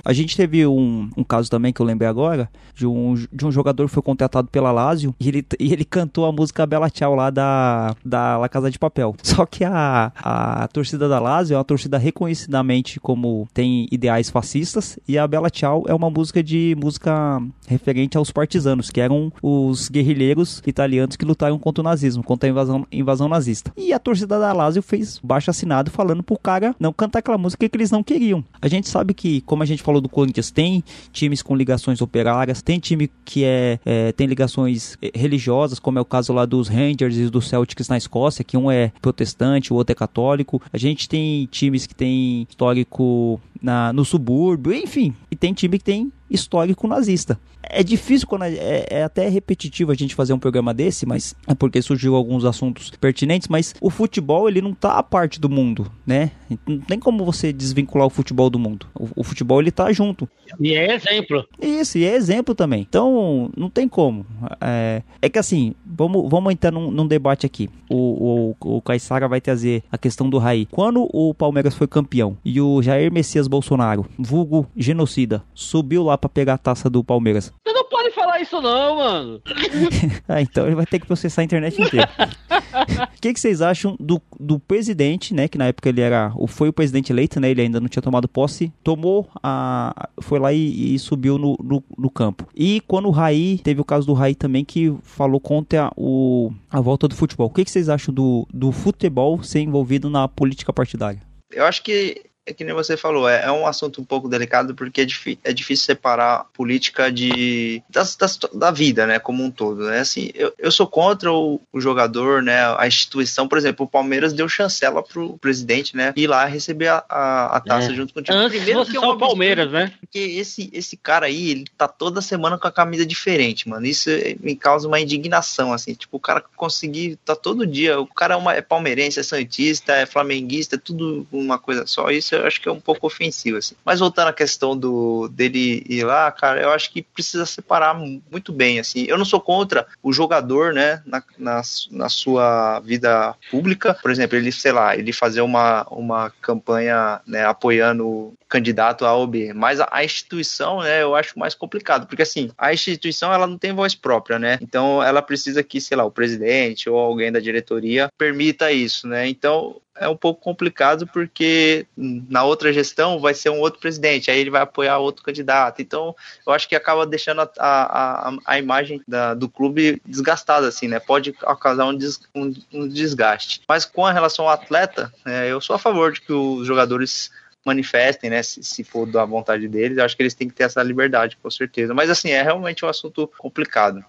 A gente teve um, um caso também que eu lembrei agora, de um, de um jogador que foi contratado pela Lazio e ele, e ele cantou a música Bela Tchau lá da, da La Casa de Papel. Só que a, a torcida da Lazio é uma torcida reconhecidamente como tem ideais fascistas e a Bela Tchau é uma música de música referente aos partisanos, que eram os guerrilheiros italianos que lutaram contra o nazismo, contra a invasão, invasão nazista. E a torcida da Lazio fez baixo assinado falando pro cara não cantar aquela música que eles não queriam. A gente sabe que, como a gente falou falou do Corinthians, tem times com ligações operárias, tem time que é, é, tem ligações eh, religiosas, como é o caso lá dos Rangers e dos Celtics na Escócia, que um é protestante, o outro é católico. A gente tem times que tem histórico na, no subúrbio, enfim, e tem time que tem histórico nazista. É difícil quando é, é, até repetitivo a gente fazer um programa desse, mas é porque surgiu alguns assuntos pertinentes, mas o futebol ele não tá a parte do mundo, né? Não tem como você desvincular o futebol do mundo. O, o futebol ele tá junto. E é exemplo. Isso, e é exemplo também. Então, não tem como. É, é que assim, vamos, vamos entrar num, num debate aqui. O, o, o Caissara vai trazer a questão do Raí. Quando o Palmeiras foi campeão e o Jair Messias Bolsonaro, vulgo genocida, subiu lá para pegar a taça do Palmeiras. Você não pode falar isso não, mano. ah, então ele vai ter que processar a internet inteira. O que, que, vocês acham do, do presidente, né? Que na época ele era, foi o presidente eleito, né? Ele ainda não tinha tomado posse. Tomou a, foi lá e, e subiu no, no, no, campo. E quando o Raí, teve o caso do Raí também que falou contra o, a volta do futebol. O que, que vocês acham do, do futebol ser envolvido na política partidária? Eu acho que é que nem você falou, é, é um assunto um pouco delicado porque é, é difícil separar política de das, das, da vida, né, como um todo, né, assim, eu, eu sou contra o, o, jogador, né, a instituição, por exemplo, o Palmeiras deu chancela pro presidente, né, ir lá receber a, a, a taça é. junto com o time. Antes Primeiro que é o Palmeiras, né? Porque esse, esse cara aí, ele tá toda semana com a camisa diferente, mano, isso me causa uma indignação, assim, tipo, o cara conseguir, tá todo dia, o cara é, uma, é palmeirense, é santista, é flamenguista, é tudo uma coisa só, isso eu acho que é um pouco ofensivo, assim. Mas voltando à questão do dele ir lá, cara, eu acho que precisa separar muito bem, assim. Eu não sou contra o jogador, né, na, na, na sua vida pública, por exemplo, ele, sei lá, ele fazer uma, uma campanha, né, apoiando o candidato A ou B, mas a, a instituição, né, eu acho mais complicado, porque assim, a instituição, ela não tem voz própria, né, então ela precisa que, sei lá, o presidente ou alguém da diretoria permita isso, né, então é um pouco complicado porque na outra gestão vai ser um outro presidente, aí ele vai apoiar outro candidato. Então, eu acho que acaba deixando a, a, a imagem da, do clube desgastada, assim, né? Pode causar um, des, um, um desgaste. Mas com relação ao atleta, é, eu sou a favor de que os jogadores manifestem, né, se, se, for da vontade deles, eu acho que eles têm que ter essa liberdade, com certeza. Mas assim, é realmente um assunto complicado.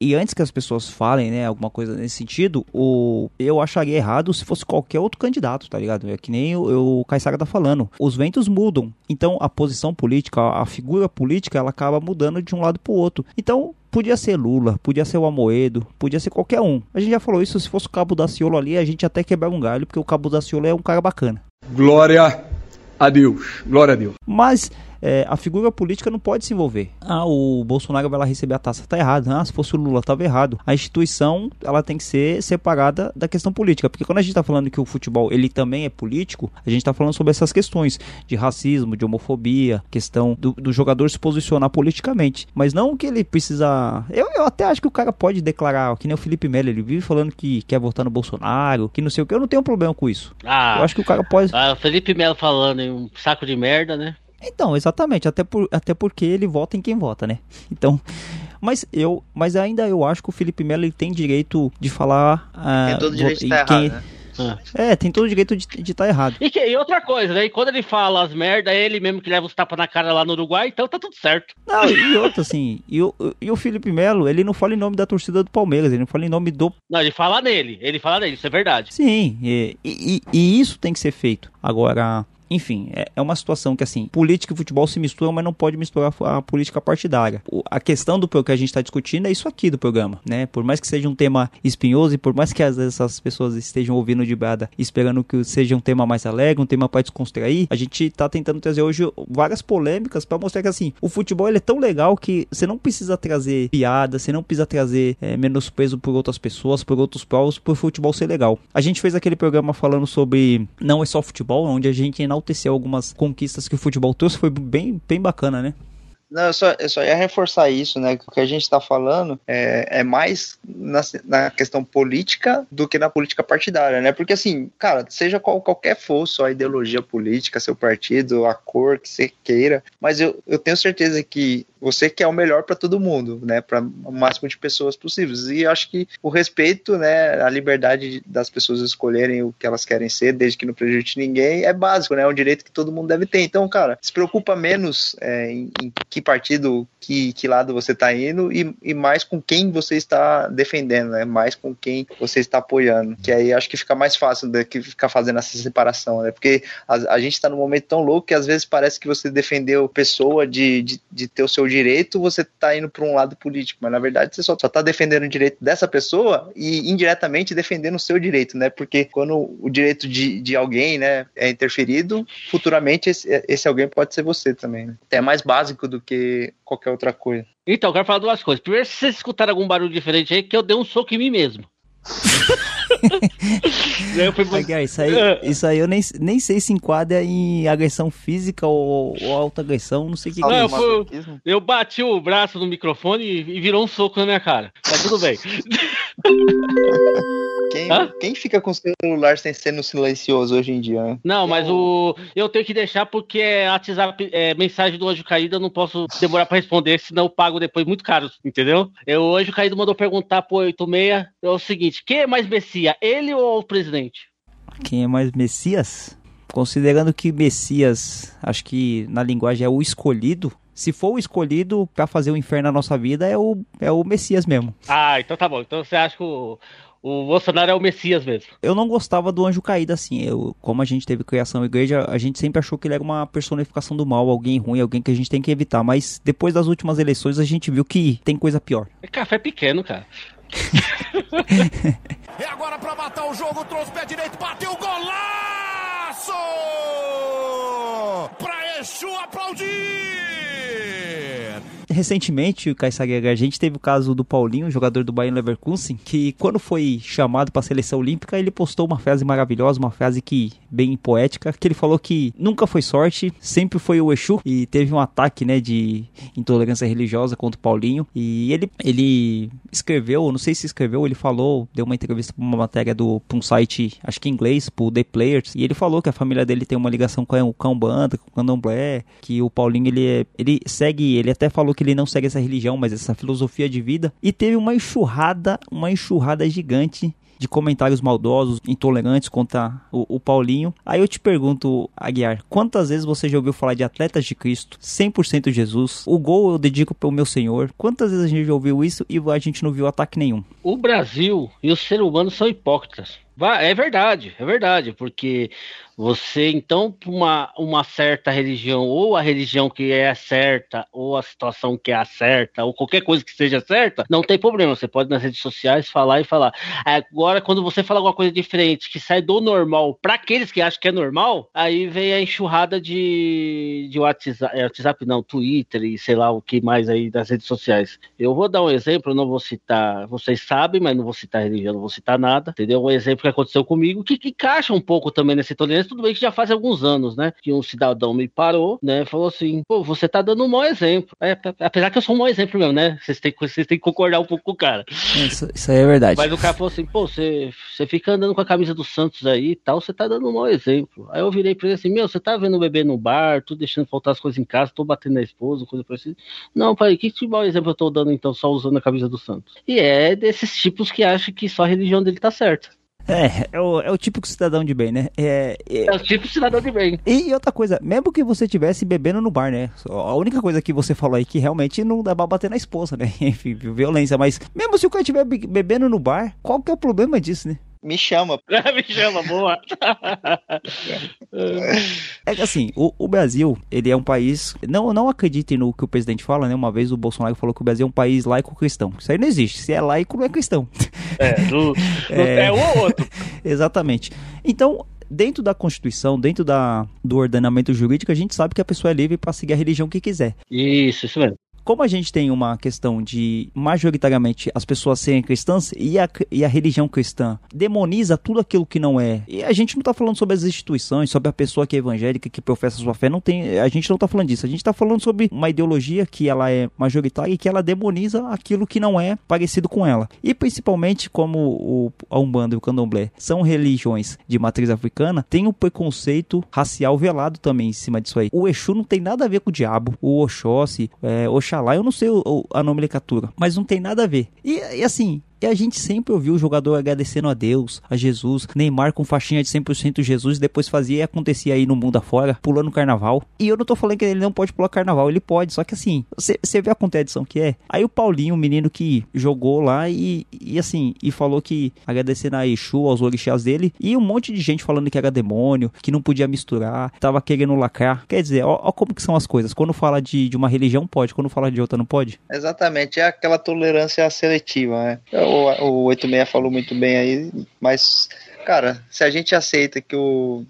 E antes que as pessoas falem, né, alguma coisa nesse sentido, o, eu acharia errado se fosse qualquer outro candidato, tá ligado? É que nem o, o Caissara tá falando. Os ventos mudam. Então a posição política, a figura política, ela acaba mudando de um lado pro outro. Então, Podia ser Lula, podia ser o Amoedo, podia ser qualquer um. A gente já falou isso, se fosse o Cabo da Ciolo ali, a gente até quebrar um galho, porque o Cabo da Ciolo é um cara bacana. Glória a Deus, glória a Deus. Mas é, a figura política não pode se envolver. Ah, o Bolsonaro vai lá receber a taça, tá errado. Ah, se fosse o Lula, tava errado. A instituição, ela tem que ser separada da questão política, porque quando a gente tá falando que o futebol, ele também é político, a gente tá falando sobre essas questões de racismo, de homofobia, questão do, do jogador se posicionar politicamente, mas não que ele precisa... Eu, eu até acho que o cara pode declarar, que nem o Felipe Melo, ele vive falando que quer votar no Bolsonaro, que não sei o que, eu não tenho problema com isso. Ah, eu acho que o cara pode... Ah, o Felipe Melo falando em um saco de merda, né? Então, exatamente, até, por, até porque ele vota em quem vota, né? Então, Mas eu, mas ainda eu acho que o Felipe Melo ele tem direito de falar. Tem ah, todo direito de estar quem- errado, né? É, tem todo direito de estar errado. E, que- e outra coisa, né? E quando ele fala as merda, é ele mesmo que leva os tapas na cara lá no Uruguai, então tá tudo certo. Não, e outra, assim, e o, e o Felipe Melo, ele não fala em nome da torcida do Palmeiras, ele não fala em nome do. Não, ele fala nele, ele fala nele, isso é verdade. Sim, e, e- e isso tem que ser feito. Agora. Enfim, é, é uma situação que, assim, política e futebol se misturam, mas não pode misturar a política partidária. O- a questão do que a gente está discutindo é isso aqui do programa, né? Por mais que seja um tema espinhoso e por mais que às vezes essas pessoas estejam ouvindo de brada esperando que seja um tema mais alegre, um tema para descontrair, a gente tá tentando trazer hoje várias polêmicas para mostrar que, assim, o futebol ele é tão legal que você não precisa trazer piada, você não precisa trazer é, menosprezo por outras pessoas, por outros povos, por futebol ser legal. A gente fez aquele programa falando sobre não é só futebol, onde a gente enalteceu algumas conquistas que o futebol trouxe, foi bem, bem bacana, né? Não, eu só, eu só ia reforçar isso, né? Que o que a gente está falando é, é mais na, na questão política do que na política partidária, né? Porque, assim, cara, seja qual, qualquer for sua ideologia política, seu partido, a cor que você queira, mas eu, eu tenho certeza que você quer o melhor para todo mundo, né? Para o máximo de pessoas possíveis. E acho que o respeito, né? A liberdade das pessoas escolherem o que elas querem ser, desde que não prejudique ninguém, é básico, né? É um direito que todo mundo deve ter. Então, cara, se preocupa menos é, em, em que partido, que, que lado você está indo e, e mais com quem você está defendendo, né? Mais com quem você está apoiando. Que aí acho que fica mais fácil do que ficar fazendo essa separação, né? Porque a, a gente está num momento tão louco que às vezes parece que você defendeu pessoa de, de, de ter o seu direito, você tá indo para um lado político, mas na verdade você só, só tá defendendo o direito dessa pessoa e indiretamente defendendo o seu direito, né? Porque quando o direito de, de alguém, né, é interferido, futuramente esse, esse alguém pode ser você também. Né? É mais básico do que qualquer outra coisa. Então, eu quero falar duas coisas. Primeiro, se vocês escutaram algum barulho diferente aí, que eu dei um soco em mim mesmo. Fui isso aí, isso aí eu nem, nem sei se enquadra em agressão física ou, ou autoagressão, não sei o que, que é eu fui-. Eu bati o braço no microfone e, e virou um soco na minha cara. Tá tudo bem. Quem, quem fica com o celular sem ser no silencioso hoje em dia, né? Não, mas o eu tenho que deixar porque é WhatsApp, é mensagem do anjo caído, eu não posso demorar pra responder, senão eu pago depois muito caro, entendeu? Eu, o anjo caído mandou perguntar pro 86, é o seguinte, quem é mais Ele ou o presidente? Quem é mais Messias? Considerando que Messias, acho que na linguagem é o escolhido. Se for o escolhido pra fazer o inferno na nossa vida, é o, é o Messias mesmo. Ah, então tá bom. Então você acha que o, o Bolsonaro é o Messias mesmo? Eu não gostava do anjo caído assim. Eu, como a gente teve criação igreja, a gente sempre achou que ele era uma personificação do mal, alguém ruim, alguém que a gente tem que evitar. Mas depois das últimas eleições, a gente viu que tem coisa pior. É café pequeno, cara. É agora pra matar o jogo, trouxe o pé direito, bateu golaço! Pra Exu aplaudir! Recentemente, Caissagega, a gente teve o caso do Paulinho, jogador do Bayern Leverkusen, que quando foi chamado para a seleção olímpica, ele postou uma frase maravilhosa, uma frase que bem poética, que ele falou que nunca foi sorte, sempre foi o Exu e teve um ataque, né, de intolerância religiosa contra o Paulinho. E ele ele escreveu, não sei se escreveu, ele falou, deu uma entrevista para uma matéria do pra um site, acho que em inglês, pro The Players, e ele falou que a família dele tem uma ligação com o Cão Banda, com o Candomblé, que o Paulinho ele é, ele segue, ele até falou que ele não segue essa religião, mas essa filosofia de vida, e teve uma enxurrada, uma enxurrada gigante de comentários maldosos, intolerantes contra o, o Paulinho. Aí eu te pergunto, Aguiar, quantas vezes você já ouviu falar de atletas de Cristo, 100% Jesus, o gol eu dedico para o meu Senhor? Quantas vezes a gente já ouviu isso e a gente não viu ataque nenhum? O Brasil e o ser humano são hipócritas. É verdade, é verdade, porque você, então, uma, uma certa religião, ou a religião que é certa, ou a situação que é a certa, ou qualquer coisa que seja certa, não tem problema. Você pode nas redes sociais falar e falar. Agora, quando você fala alguma coisa diferente, que sai do normal, para aqueles que acham que é normal, aí vem a enxurrada de, de WhatsApp, é, WhatsApp, não, Twitter e sei lá o que mais aí das redes sociais. Eu vou dar um exemplo, não vou citar, vocês sabem, mas não vou citar religião, não vou citar nada, entendeu? Um exemplo que aconteceu comigo, que, que encaixa um pouco também nessa intolerância. Tudo bem que já faz alguns anos, né? Que um cidadão me parou, né? Falou assim: pô, você tá dando um mau exemplo. É, apesar que eu sou um mau exemplo mesmo, né? Vocês têm, vocês têm que concordar um pouco com o cara. Isso, isso aí é verdade. Mas o cara falou assim: pô, você, você fica andando com a camisa do Santos aí e tal, você tá dando um mau exemplo. Aí eu virei pra ele assim: meu, você tá vendo o bebê no bar, tô deixando faltar as coisas em casa, tô batendo na esposa, coisa parecida. Não, pai, que tipo mau exemplo eu tô dando então, só usando a camisa do Santos? E é desses tipos que acham que só a religião dele tá certa. É, é o, é o típico cidadão de bem, né? É, é... é o típico cidadão de bem. E, e, outra coisa, mesmo que você estivesse bebendo no bar, né? A única coisa que você falou aí que realmente não dá pra bater na esposa, né? Enfim, violência. Mas mesmo se o cara estiver bebendo no bar, qual que é o problema disso, né? Me chama. Me chama, boa. é que assim, o, o, Brasil, ele é um país. Não, não acreditem no que o presidente fala, né? Uma vez o Bolsonaro falou que o Brasil é um país laico cristão. Isso aí não existe. Se é laico, não é cristão. É, do, do é... é um ou outro. Exatamente. Então, dentro da Constituição, dentro da, do ordenamento jurídico, a gente sabe que a pessoa é livre para seguir a religião que quiser. Isso, isso mesmo como a gente tem uma questão de majoritariamente as pessoas serem cristãs e a, e a religião cristã demoniza tudo aquilo que não é. E a gente não está falando sobre as instituições, sobre a pessoa que é evangélica, que professa sua fé, não tem, a gente não está falando disso. A gente está falando sobre uma ideologia que ela é majoritária e que ela demoniza aquilo que não é parecido com ela. E principalmente como o, a Umbanda e o Candomblé são religiões de matriz africana, tem um preconceito racial velado também em cima disso aí. O Exu não tem nada a ver com o diabo, o Oxóssi, é, Lá, eu não sei o, a nomenclatura, mas não tem nada a ver. E, e assim, e a gente sempre ouviu o jogador agradecendo a Deus, a Jesus, Neymar com faixinha de 100% Jesus, depois fazia e acontecia aí no mundo afora, pulando carnaval. E eu não tô falando que ele não pode pular carnaval, ele pode, só que assim, você vê a contradição que é. Aí o Paulinho, o menino que jogou lá e, e assim, e falou que agradecendo a Exu, aos orixás dele, e um monte de gente falando que era demônio, que não podia misturar, tava querendo lacrar. Quer dizer, ó, ó como que são as coisas. Quando fala de, de uma religião, pode, quando fala de outra, não pode? Exatamente, é aquela tolerância seletiva, né? O, o 86 falou muito bem aí, mas, cara, se a gente aceita que o.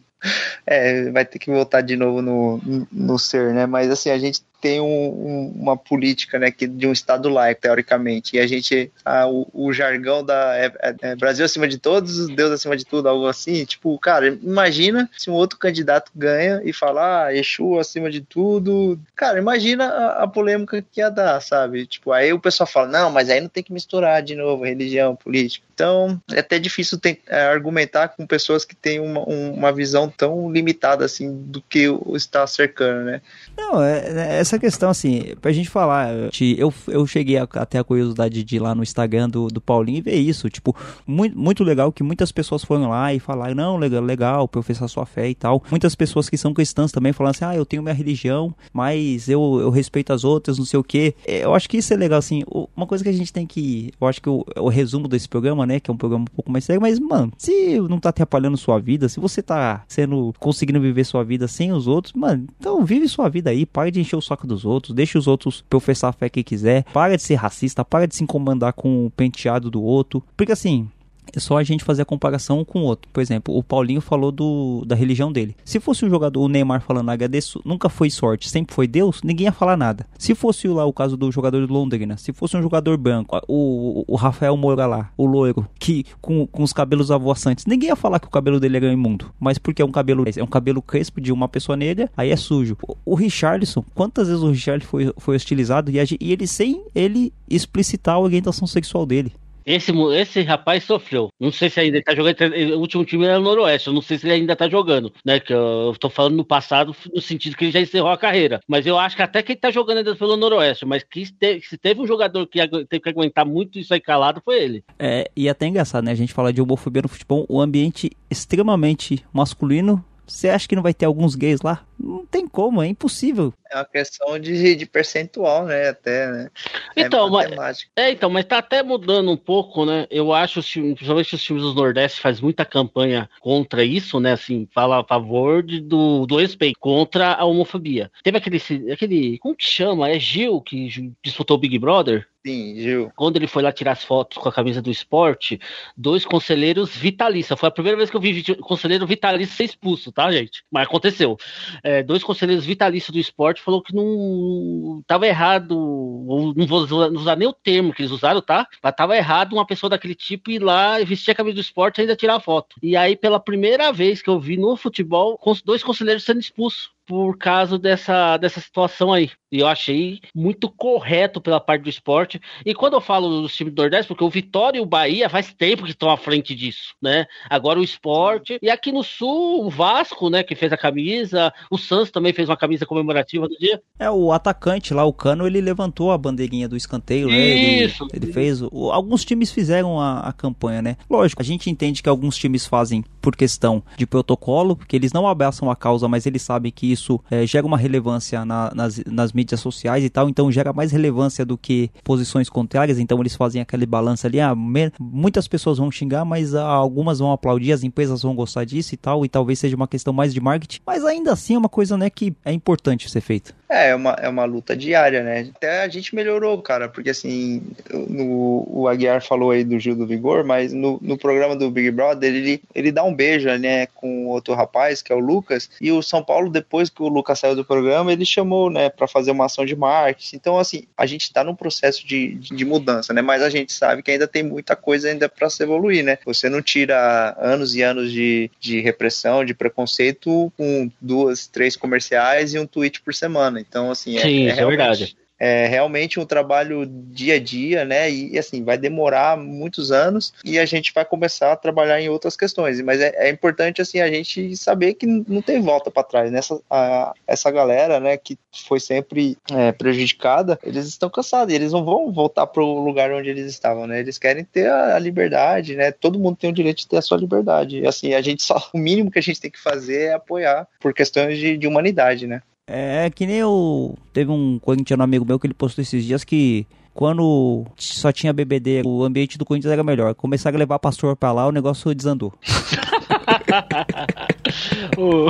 É, vai ter que voltar de novo no, no ser, né? Mas assim, a gente tem um, um, uma política né, que, de um Estado laico, teoricamente, e a gente, a, o, o, jargão da é, é, Brasil acima de todos, Deus acima de tudo, algo assim, tipo, cara, imagina se um outro candidato ganha e fala, ah, Exu acima de tudo, cara, imagina a, a, polêmica que ia dar, sabe? Tipo, aí o pessoal fala, não, mas aí não tem que misturar de novo religião, política. Então, é até difícil é, argumentar com pessoas que têm uma, uma visão tão limitada, assim, do que está cercando, né? Não, é, é essa questão, assim, pra gente falar, eu, eu cheguei até a curiosidade de ir lá no Instagram do, do Paulinho e ver isso. Tipo, muito, muito legal que muitas pessoas foram lá e falaram, não, legal, legal, professar sua fé e tal. Muitas pessoas que são cristãs também falaram assim, ah, eu tenho minha religião, mas eu, eu respeito as outras, não sei o que. É, eu acho que isso é legal, assim, uma coisa que a gente tem que. Eu acho que o, o resumo desse programa, né, que é um programa um pouco mais sério, mas, mano, se não tá atrapalhando sua vida, se você tá sendo. conseguindo viver sua vida sem os outros, mano, então vive sua vida aí, pare de encher o saco dos outros, deixa os outros professar a fé que quiser, para de ser racista, para de se incomodar com o penteado do outro. Porque assim, é só a gente fazer a comparação com o outro. Por exemplo, o Paulinho falou do, da religião dele. Se fosse um jogador, o Neymar falando agradeço, nunca foi sorte, sempre foi Deus, ninguém ia falar nada. Se fosse lá o caso do jogador de Londrina, se fosse um jogador branco, o, o Rafael Moura lá, o loiro, que com, com os cabelos avoaçantes, ninguém ia falar que o cabelo dele era imundo. Mas porque é um cabelo, é um cabelo crespo de uma pessoa negra, aí é sujo. O, o Richarlison, quantas vezes o Richarlison foi, foi hostilizado e, e ele sem ele explicitar a orientação sexual dele. Esse, esse rapaz sofreu. Não sei se ainda ele tá jogando. O último time era o Noroeste. Eu não sei se ele ainda tá jogando, né? Que eu, tô falando no passado, no sentido que ele já encerrou a carreira. Mas eu acho que até que ele tá jogando ainda pelo Noroeste. Mas que se teve um jogador que teve que aguentar muito isso aí calado, foi ele. É, e até engraçado, né? A gente fala de homofobia no futebol, o ambiente extremamente masculino você acha que não vai ter alguns gays lá? Não tem como, é impossível. É uma questão de, de percentual, né? Até, né? É então, mas, é, então, mas tá até mudando um pouco, né? Eu acho, principalmente os times do Nordeste faz muita campanha contra isso, né? Assim, fala a favor de, do, do respeito, contra a homofobia. Teve aquele, aquele, como que chama? É Gil que disputou o Big Brother? Sim. Quando ele foi lá tirar as fotos com a camisa do esporte, dois conselheiros vitalistas. Foi a primeira vez que eu vi conselheiro vitalício ser expulso, tá, gente? Mas aconteceu. É, dois conselheiros vitalistas do esporte falou que não tava errado, ou não vou usar, nem o termo que eles usaram, tá? Mas tava errado uma pessoa daquele tipo ir lá vestir a camisa do esporte e ainda tirar a foto. E aí, pela primeira vez que eu vi no futebol, dois conselheiros sendo expulsos por causa dessa, dessa situação aí. E eu achei muito correto pela parte do esporte. E quando eu falo dos times do Nordeste, porque o Vitória e o Bahia faz tempo que estão à frente disso, né? Agora o esporte. E aqui no Sul, o Vasco, né, que fez a camisa. O Santos também fez uma camisa comemorativa do dia. É, o atacante lá, o Cano, ele levantou a bandeirinha do escanteio, né? Ele, Isso. ele fez. o- alguns times fizeram a, a campanha, né? Lógico, a gente entende que alguns times fazem por questão de protocolo, porque eles não abraçam a causa, mas eles sabem que isso eh, gera uma relevância na- nas, nas mídias sociais e tal, então gera mais relevância do que posições contrárias, então eles fazem aquele balanço ali, ah, me- muitas pessoas vão xingar, mas ah, algumas vão aplaudir, as empresas vão gostar disso e tal, e talvez seja uma questão mais de marketing, mas ainda assim é uma coisa, né, que é importante ser feita. É, é uma, é uma luta diária, né? Até a gente melhorou, cara, porque assim, no, o Aguiar falou aí do Gil do Vigor, mas no, no programa do Big Brother, ele, ele dá um beijo, né, com outro rapaz, que é o Lucas, e o São Paulo, depois que o Lucas saiu do programa, ele chamou, né, pra fazer uma ação de marketing. Então, assim, a gente tá num processo de, de, de mudança, né? Mas a gente sabe que ainda tem muita coisa ainda pra se evoluir, né? Você não tira anos e anos de, de repressão, de preconceito com duas, três comerciais e um tweet por semana. Então, assim, é, Sim, é é realmente, verdade. é realmente um trabalho dia a dia, né? E, e, assim, vai demorar muitos anos e a gente vai começar a trabalhar em outras questões. Mas é, é importante, assim, a gente saber que não tem volta para trás. Nessa, a, essa galera, né, que foi sempre é, prejudicada, eles estão cansados. Eles não vão voltar para o lugar onde eles estavam, né? Eles querem ter a, a liberdade, né? Todo mundo tem o direito de ter a sua liberdade. E, assim, a gente só, o mínimo que a gente tem que fazer é apoiar por questões de, de humanidade, né? É que nem eu. Teve um corintiano amigo meu que ele postou esses dias que quando só tinha BBD, o ambiente do Corinthians era melhor. Começaram a levar pastor pra lá, o negócio desandou. O-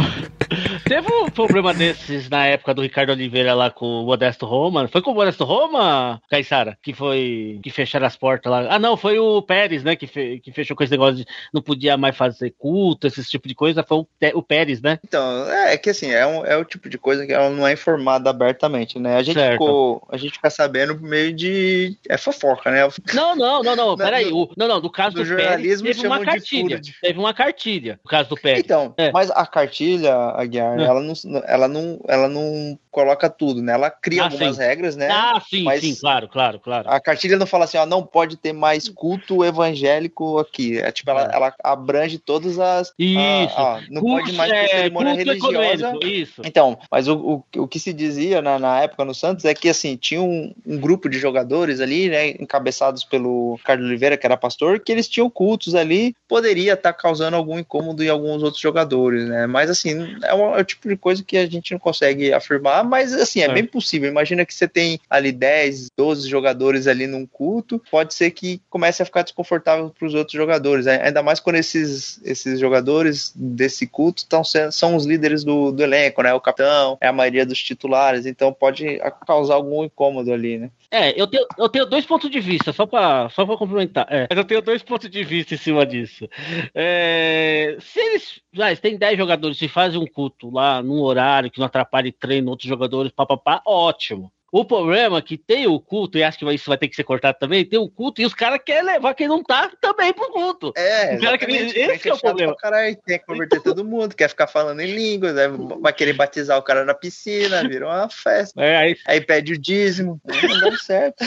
Teve um problema desses na época do Ricardo Oliveira lá com o Modesto Roma. Foi com o Modesto Roma, Caissara? Que foi. que fecharam as portas lá. Ah, não, foi o Pérez, né? Que, fe- que fechou com esse negócio de não podia mais fazer culto, esse tipo de coisa. Foi o, Te- o Pérez, né? Então, é, é que assim, é, um, é o tipo de coisa que ela não é informada abertamente, né? A gente Certo. ficou, a gente fica sabendo por meio de é fofoca, né? Não, não, não, não. Peraí. O, não, não. No caso do Pérez, jornalismo teve uma cartilha. Teve uma cartilha, no caso do Pérez. Então, É. mas a cartilha, a Guiar, É. ela não, ela não, ela não coloca tudo, né? Ela cria Ah, algumas sim. regras, né? Ah, sim, Mas- sim, claro, claro, claro. A cartilha não fala assim, ó, não pode ter mais culto evangélico aqui. É tipo, ela, É. ela abrange todas as. Isso. a- ó, não pode mais ter é, cerimônia culto religiosa. Isso. Então, mas o, o, o que se dizia na, na época no Santos é que assim, tinha um, um grupo de jogadores ali, né, encabeçados pelo Carlos Oliveira, que era pastor, que eles tinham cultos ali, poderia estar causando algum incômodo em alguns outros jogadores, né? Mas assim, é, um, é o tipo de coisa que a gente não consegue afirmar, mas assim, é, É. bem possível. Imagina que você tem ali 10, 12 jogadores ali num culto, pode ser que comece a ficar desconfortável para os outros jogadores, né? ainda mais quando esses, esses jogadores desse culto tão, sendo- são os líderes do, do elenco, né? O capitão, é a maioria dos titulares, então pode causar algum incômodo ali, né? É, eu tenho, eu tenho dois pontos de vista, só pra, só pra complementar. É, mas eu tenho dois pontos de vista em cima disso. É, se eles, ah, eles têm 10 jogadores e fazem um culto lá num horário que não atrapalhe treino, outros jogadores, papapá, ótimo. O problema é que tem o culto, e acho que isso vai ter que ser cortado também, tem o culto e os caras querem levar quem não tá também pro culto. É, O cara que- exatamente, esse que é o problema. Caralho, quer converter todo mundo, quer ficar falando em línguas, né? vai querer batizar o cara na piscina, virou uma festa. É, aí, Aí pede o dízimo, não dá certo.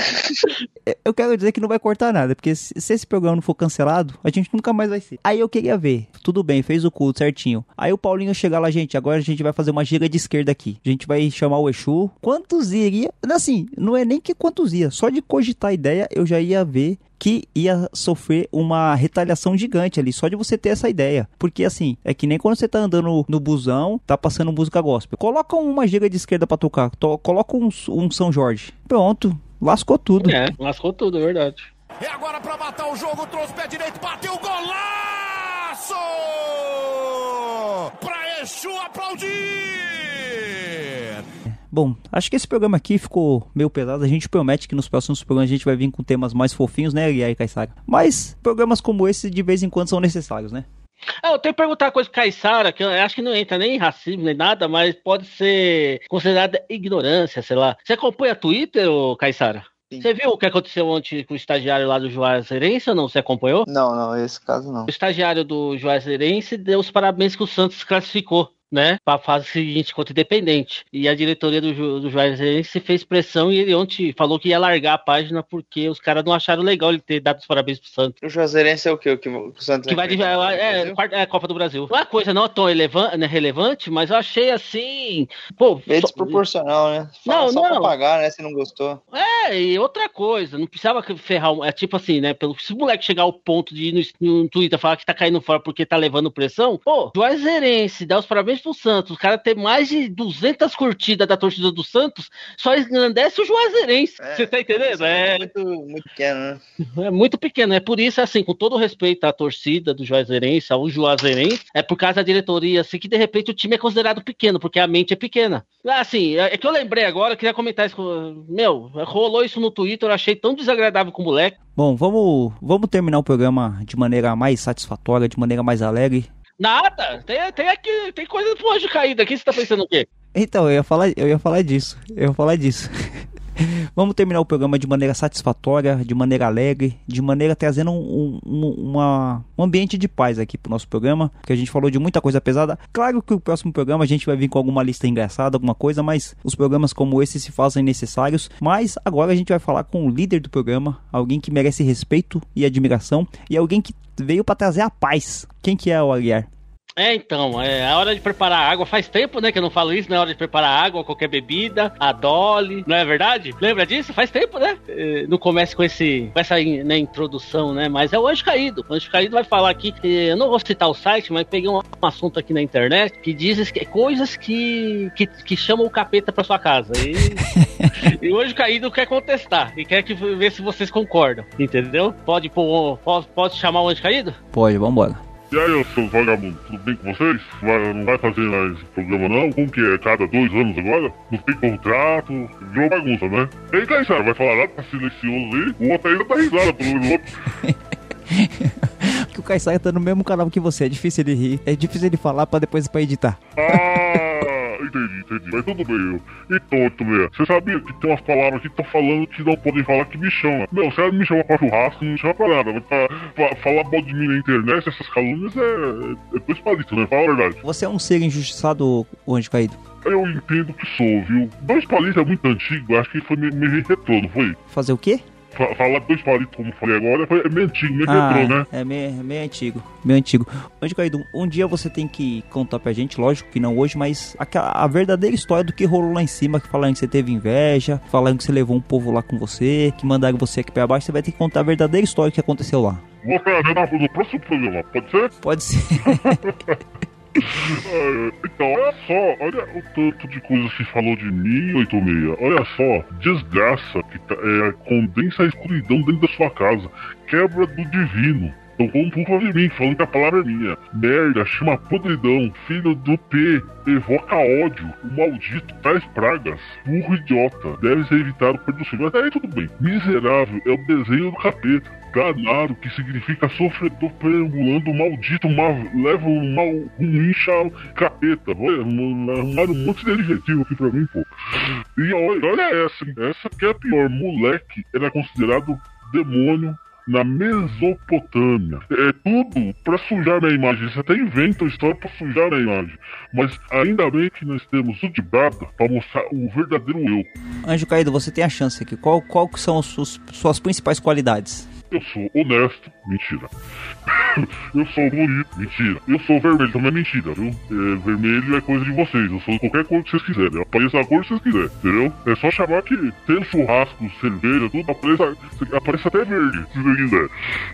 Eu quero dizer que não vai cortar nada, porque se se esse programa não for cancelado, a gente nunca mais vai ser. Aí eu queria ver, tudo bem, fez o culto certinho. Aí o Paulinho chegar lá, gente, agora a gente vai fazer uma gira de esquerda aqui. A gente vai chamar o Exu. Quantos iria? Assim, não é nem que quantos ia, só de cogitar a ideia eu já ia ver que ia sofrer uma retaliação gigante ali, só de você ter essa ideia. Porque assim, é que nem quando você tá andando no busão, tá passando música gospel. Coloca uma giga de esquerda pra tocar, to- coloca um, um São Jorge. Pronto, lascou tudo. é, lascou tudo, é verdade. E agora pra matar o jogo, trouxe o pé direito, bateu golaço! Pra Exu aplaudir! Bom, acho que esse programa aqui ficou meio pesado. A gente promete que nos próximos programas a gente vai vir com temas mais fofinhos, né, e aí, Caissara? Mas programas como esse de vez em quando são necessários, né? Ah, eu tenho que perguntar uma coisa pro Caissara, que eu acho que não entra nem em racismo nem nada, mas pode ser considerada ignorância, sei lá. Você acompanha Twitter, ô Caissara? Sim. Você viu o que aconteceu ontem com o estagiário lá do Juazeirense ou não? Você acompanhou? Não, não, esse caso não. O estagiário do Juazeirense deu os parabéns que o Santos classificou. Né, para a fase seguinte contra o Independente. E a diretoria do, do Juazeirense fez pressão e ele ontem falou que ia largar a página porque os caras não acharam legal ele ter dado os parabéns pro Santos. O Juazeirense é o quê? O que o Santos Que vai de, é, é, é a Copa do Brasil. Não é uma coisa não tão né, relevante, mas eu achei assim. Pô, só- desproporcional, né? Não, Fala só não. pra pagar, né? Se não gostou. É, e outra coisa, não precisava que ferrar. É tipo assim, né? Pelo, se o moleque chegar ao ponto de ir no, no Twitter falar que tá caindo fora porque tá levando pressão, pô, Juazeirense, dá os parabéns pro Santos. O cara ter mais de 200 curtidas da torcida do Santos só engrandece o Juazeirense. É, Você tá entendendo? É, Muito, muito pequeno, né? é muito pequeno. É por isso, assim, com todo o respeito à torcida do Juazeirense, ao Juazeirense, é por causa da diretoria, assim, que de repente o time é considerado pequeno, porque a mente é pequena. Assim, é é que eu lembrei agora, eu queria comentar isso. Meu, rolou isso no Twitter, eu achei tão desagradável com o moleque. Bom, vamos, vamos terminar o programa de maneira mais satisfatória, de maneira mais alegre. Nada! Tem, tem aqui, tem coisa pro anjo caído aqui, você tá pensando o quê? Então, eu ia falar, eu ia falar disso. Eu ia falar disso. Vamos terminar o programa de maneira satisfatória, de maneira alegre, de maneira trazendo um, um- uma, um ambiente de paz aqui pro nosso programa, porque a gente falou de muita coisa pesada. Claro que o próximo programa a gente vai vir com alguma lista engraçada, alguma coisa, mas os programas como esse se fazem necessários. Mas agora a gente vai falar com o líder do programa, alguém que merece respeito e admiração, e alguém que veio para trazer a paz. Quem que é o Aguiar? É, então, é a hora de preparar água. Faz tempo, né, que eu não falo isso, na hora de preparar água, qualquer bebida, a Dolly, não é verdade? Lembra disso? Faz tempo, né? É, Não começa com, esse, com essa né, introdução, né? Mas é o Anjo Caído. O Anjo Caído vai falar aqui, eh, eu não vou citar o site, mas peguei um, um assunto aqui na internet que diz que, coisas que, que, que chamam o capeta pra sua casa. E, e o Anjo Caído quer contestar e quer que, ver se vocês concordam, entendeu? Pode, pôr, pode, pode chamar o Anjo Caído? Pode, vambora. E aí, seus vagabundos, tudo bem com vocês? Vai- não vai fazer mais programa não? Como que é? Cada dois anos agora? Não tem contrato? Virou bagunça, né? Ei, Caissara, vai falar nada? Tá silencioso aí? O outro ainda tá risada pelo outro. que o Kaysar tá no mesmo canal que você, é difícil ele rir, é difícil ele falar pra depois pra editar. Ah, entendi, entendi. Mas tudo bem. eu- Então, também, você sabia que tem umas palavras que estão falando que não podem falar que me chama. Meu, ela me chama pra churrasco, não me chama pra nada. Mas pra, pra falar mal de mim na internet, essas calúnias é, é dois palitos, né? Fala a verdade. Você é um ser injustiçado, o anjo caído. Eu entendo que sou, viu? Dois palitos é muito antigo, acho que foi meio, meio retrô, não foi? Fazer o quê? Fa- Falar dois palitos, como eu falei agora, é meio antigo, meio retrô, né? é meio, meio antigo, meio antigo. Anjo caído, um dia você tem que contar pra gente, lógico que não hoje, mas a, a verdadeira história do que rolou lá em cima, que falando que você teve inveja, falando que você levou um povo lá com você, que mandaram você aqui pra baixo, você vai ter que contar a verdadeira história que aconteceu lá. Vou trazer na- no próximo programa, pode ser? Pode ser. É, então, olha só, olha o tanto de coisas que falou de mim, 86. Olha só, desgraça que tá- é, condensa a escuridão dentro da sua casa, quebra do divino. Então por causa de mim, falando que a palavra é minha. Merda, chama podridão, filho do P, evoca ódio, o maldito, traz pragas, burro idiota, deve ser evitado por do Senhor. Mas aí tudo bem. Miserável é o desenho do capeta. Ganaro, que significa sofredor perambulando, maldito, mal, leva um mal ruim, capeta. Olha, arrumaram um monte de adjetivo aqui pra mim, pô. E olha, olha essa, hein? essa que é a pior. Moleque era considerado demônio na Mesopotâmia. É tudo pra sujar minha imagem. Você até inventa história pra sujar minha imagem. Mas ainda bem que nós temos o de Brada pra mostrar o verdadeiro eu. Anjo caído, você tem a chance aqui. Qual, qual são as suas, suas principais qualidades? Eu sou honesto, mentira. eu sou bonito, mentira. Eu sou vermelho, também é mentira, viu? É, vermelho é coisa de vocês. Eu sou qualquer cor que vocês quiserem. Eu apareço a cor que vocês quiserem, entendeu? É só chamar que tem churrasco, cerveja, tudo, apareça, aparece até verde, se você quiser.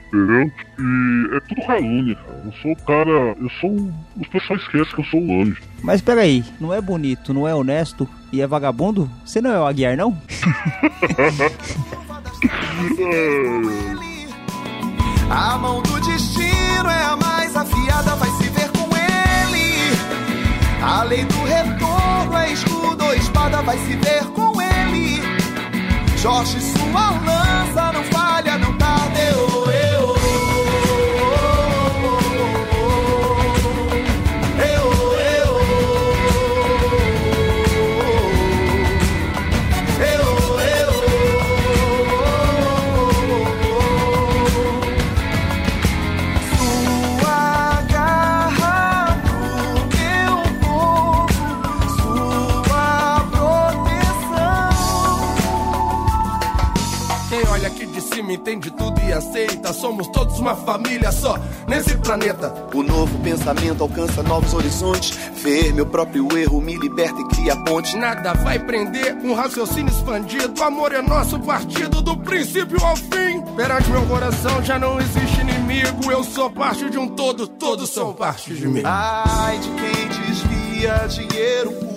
Entendeu? E é tudo calúnia, cara. Eu sou o cara. Eu sou. um- Os pessoal esquecem que eu sou um anjo. Mas peraí, não é bonito, não é honesto e é vagabundo? Você não é o Aguiar, não? A mão do destino é a mais afiada, vai se ver com ele. A lei do retorno é escudo ou espada, vai se ver com ele. Jorge, sua lança não falha, aceita. Somos todos uma família só nesse planeta. O novo pensamento alcança novos horizontes. Ver meu próprio erro me liberta e cria pontes. Nada vai prender um raciocínio expandido. O amor é nosso partido do princípio ao fim. Perante meu coração já não existe inimigo. Eu sou parte de um todo, todos são parte de mim. Ai de quem desvia dinheiro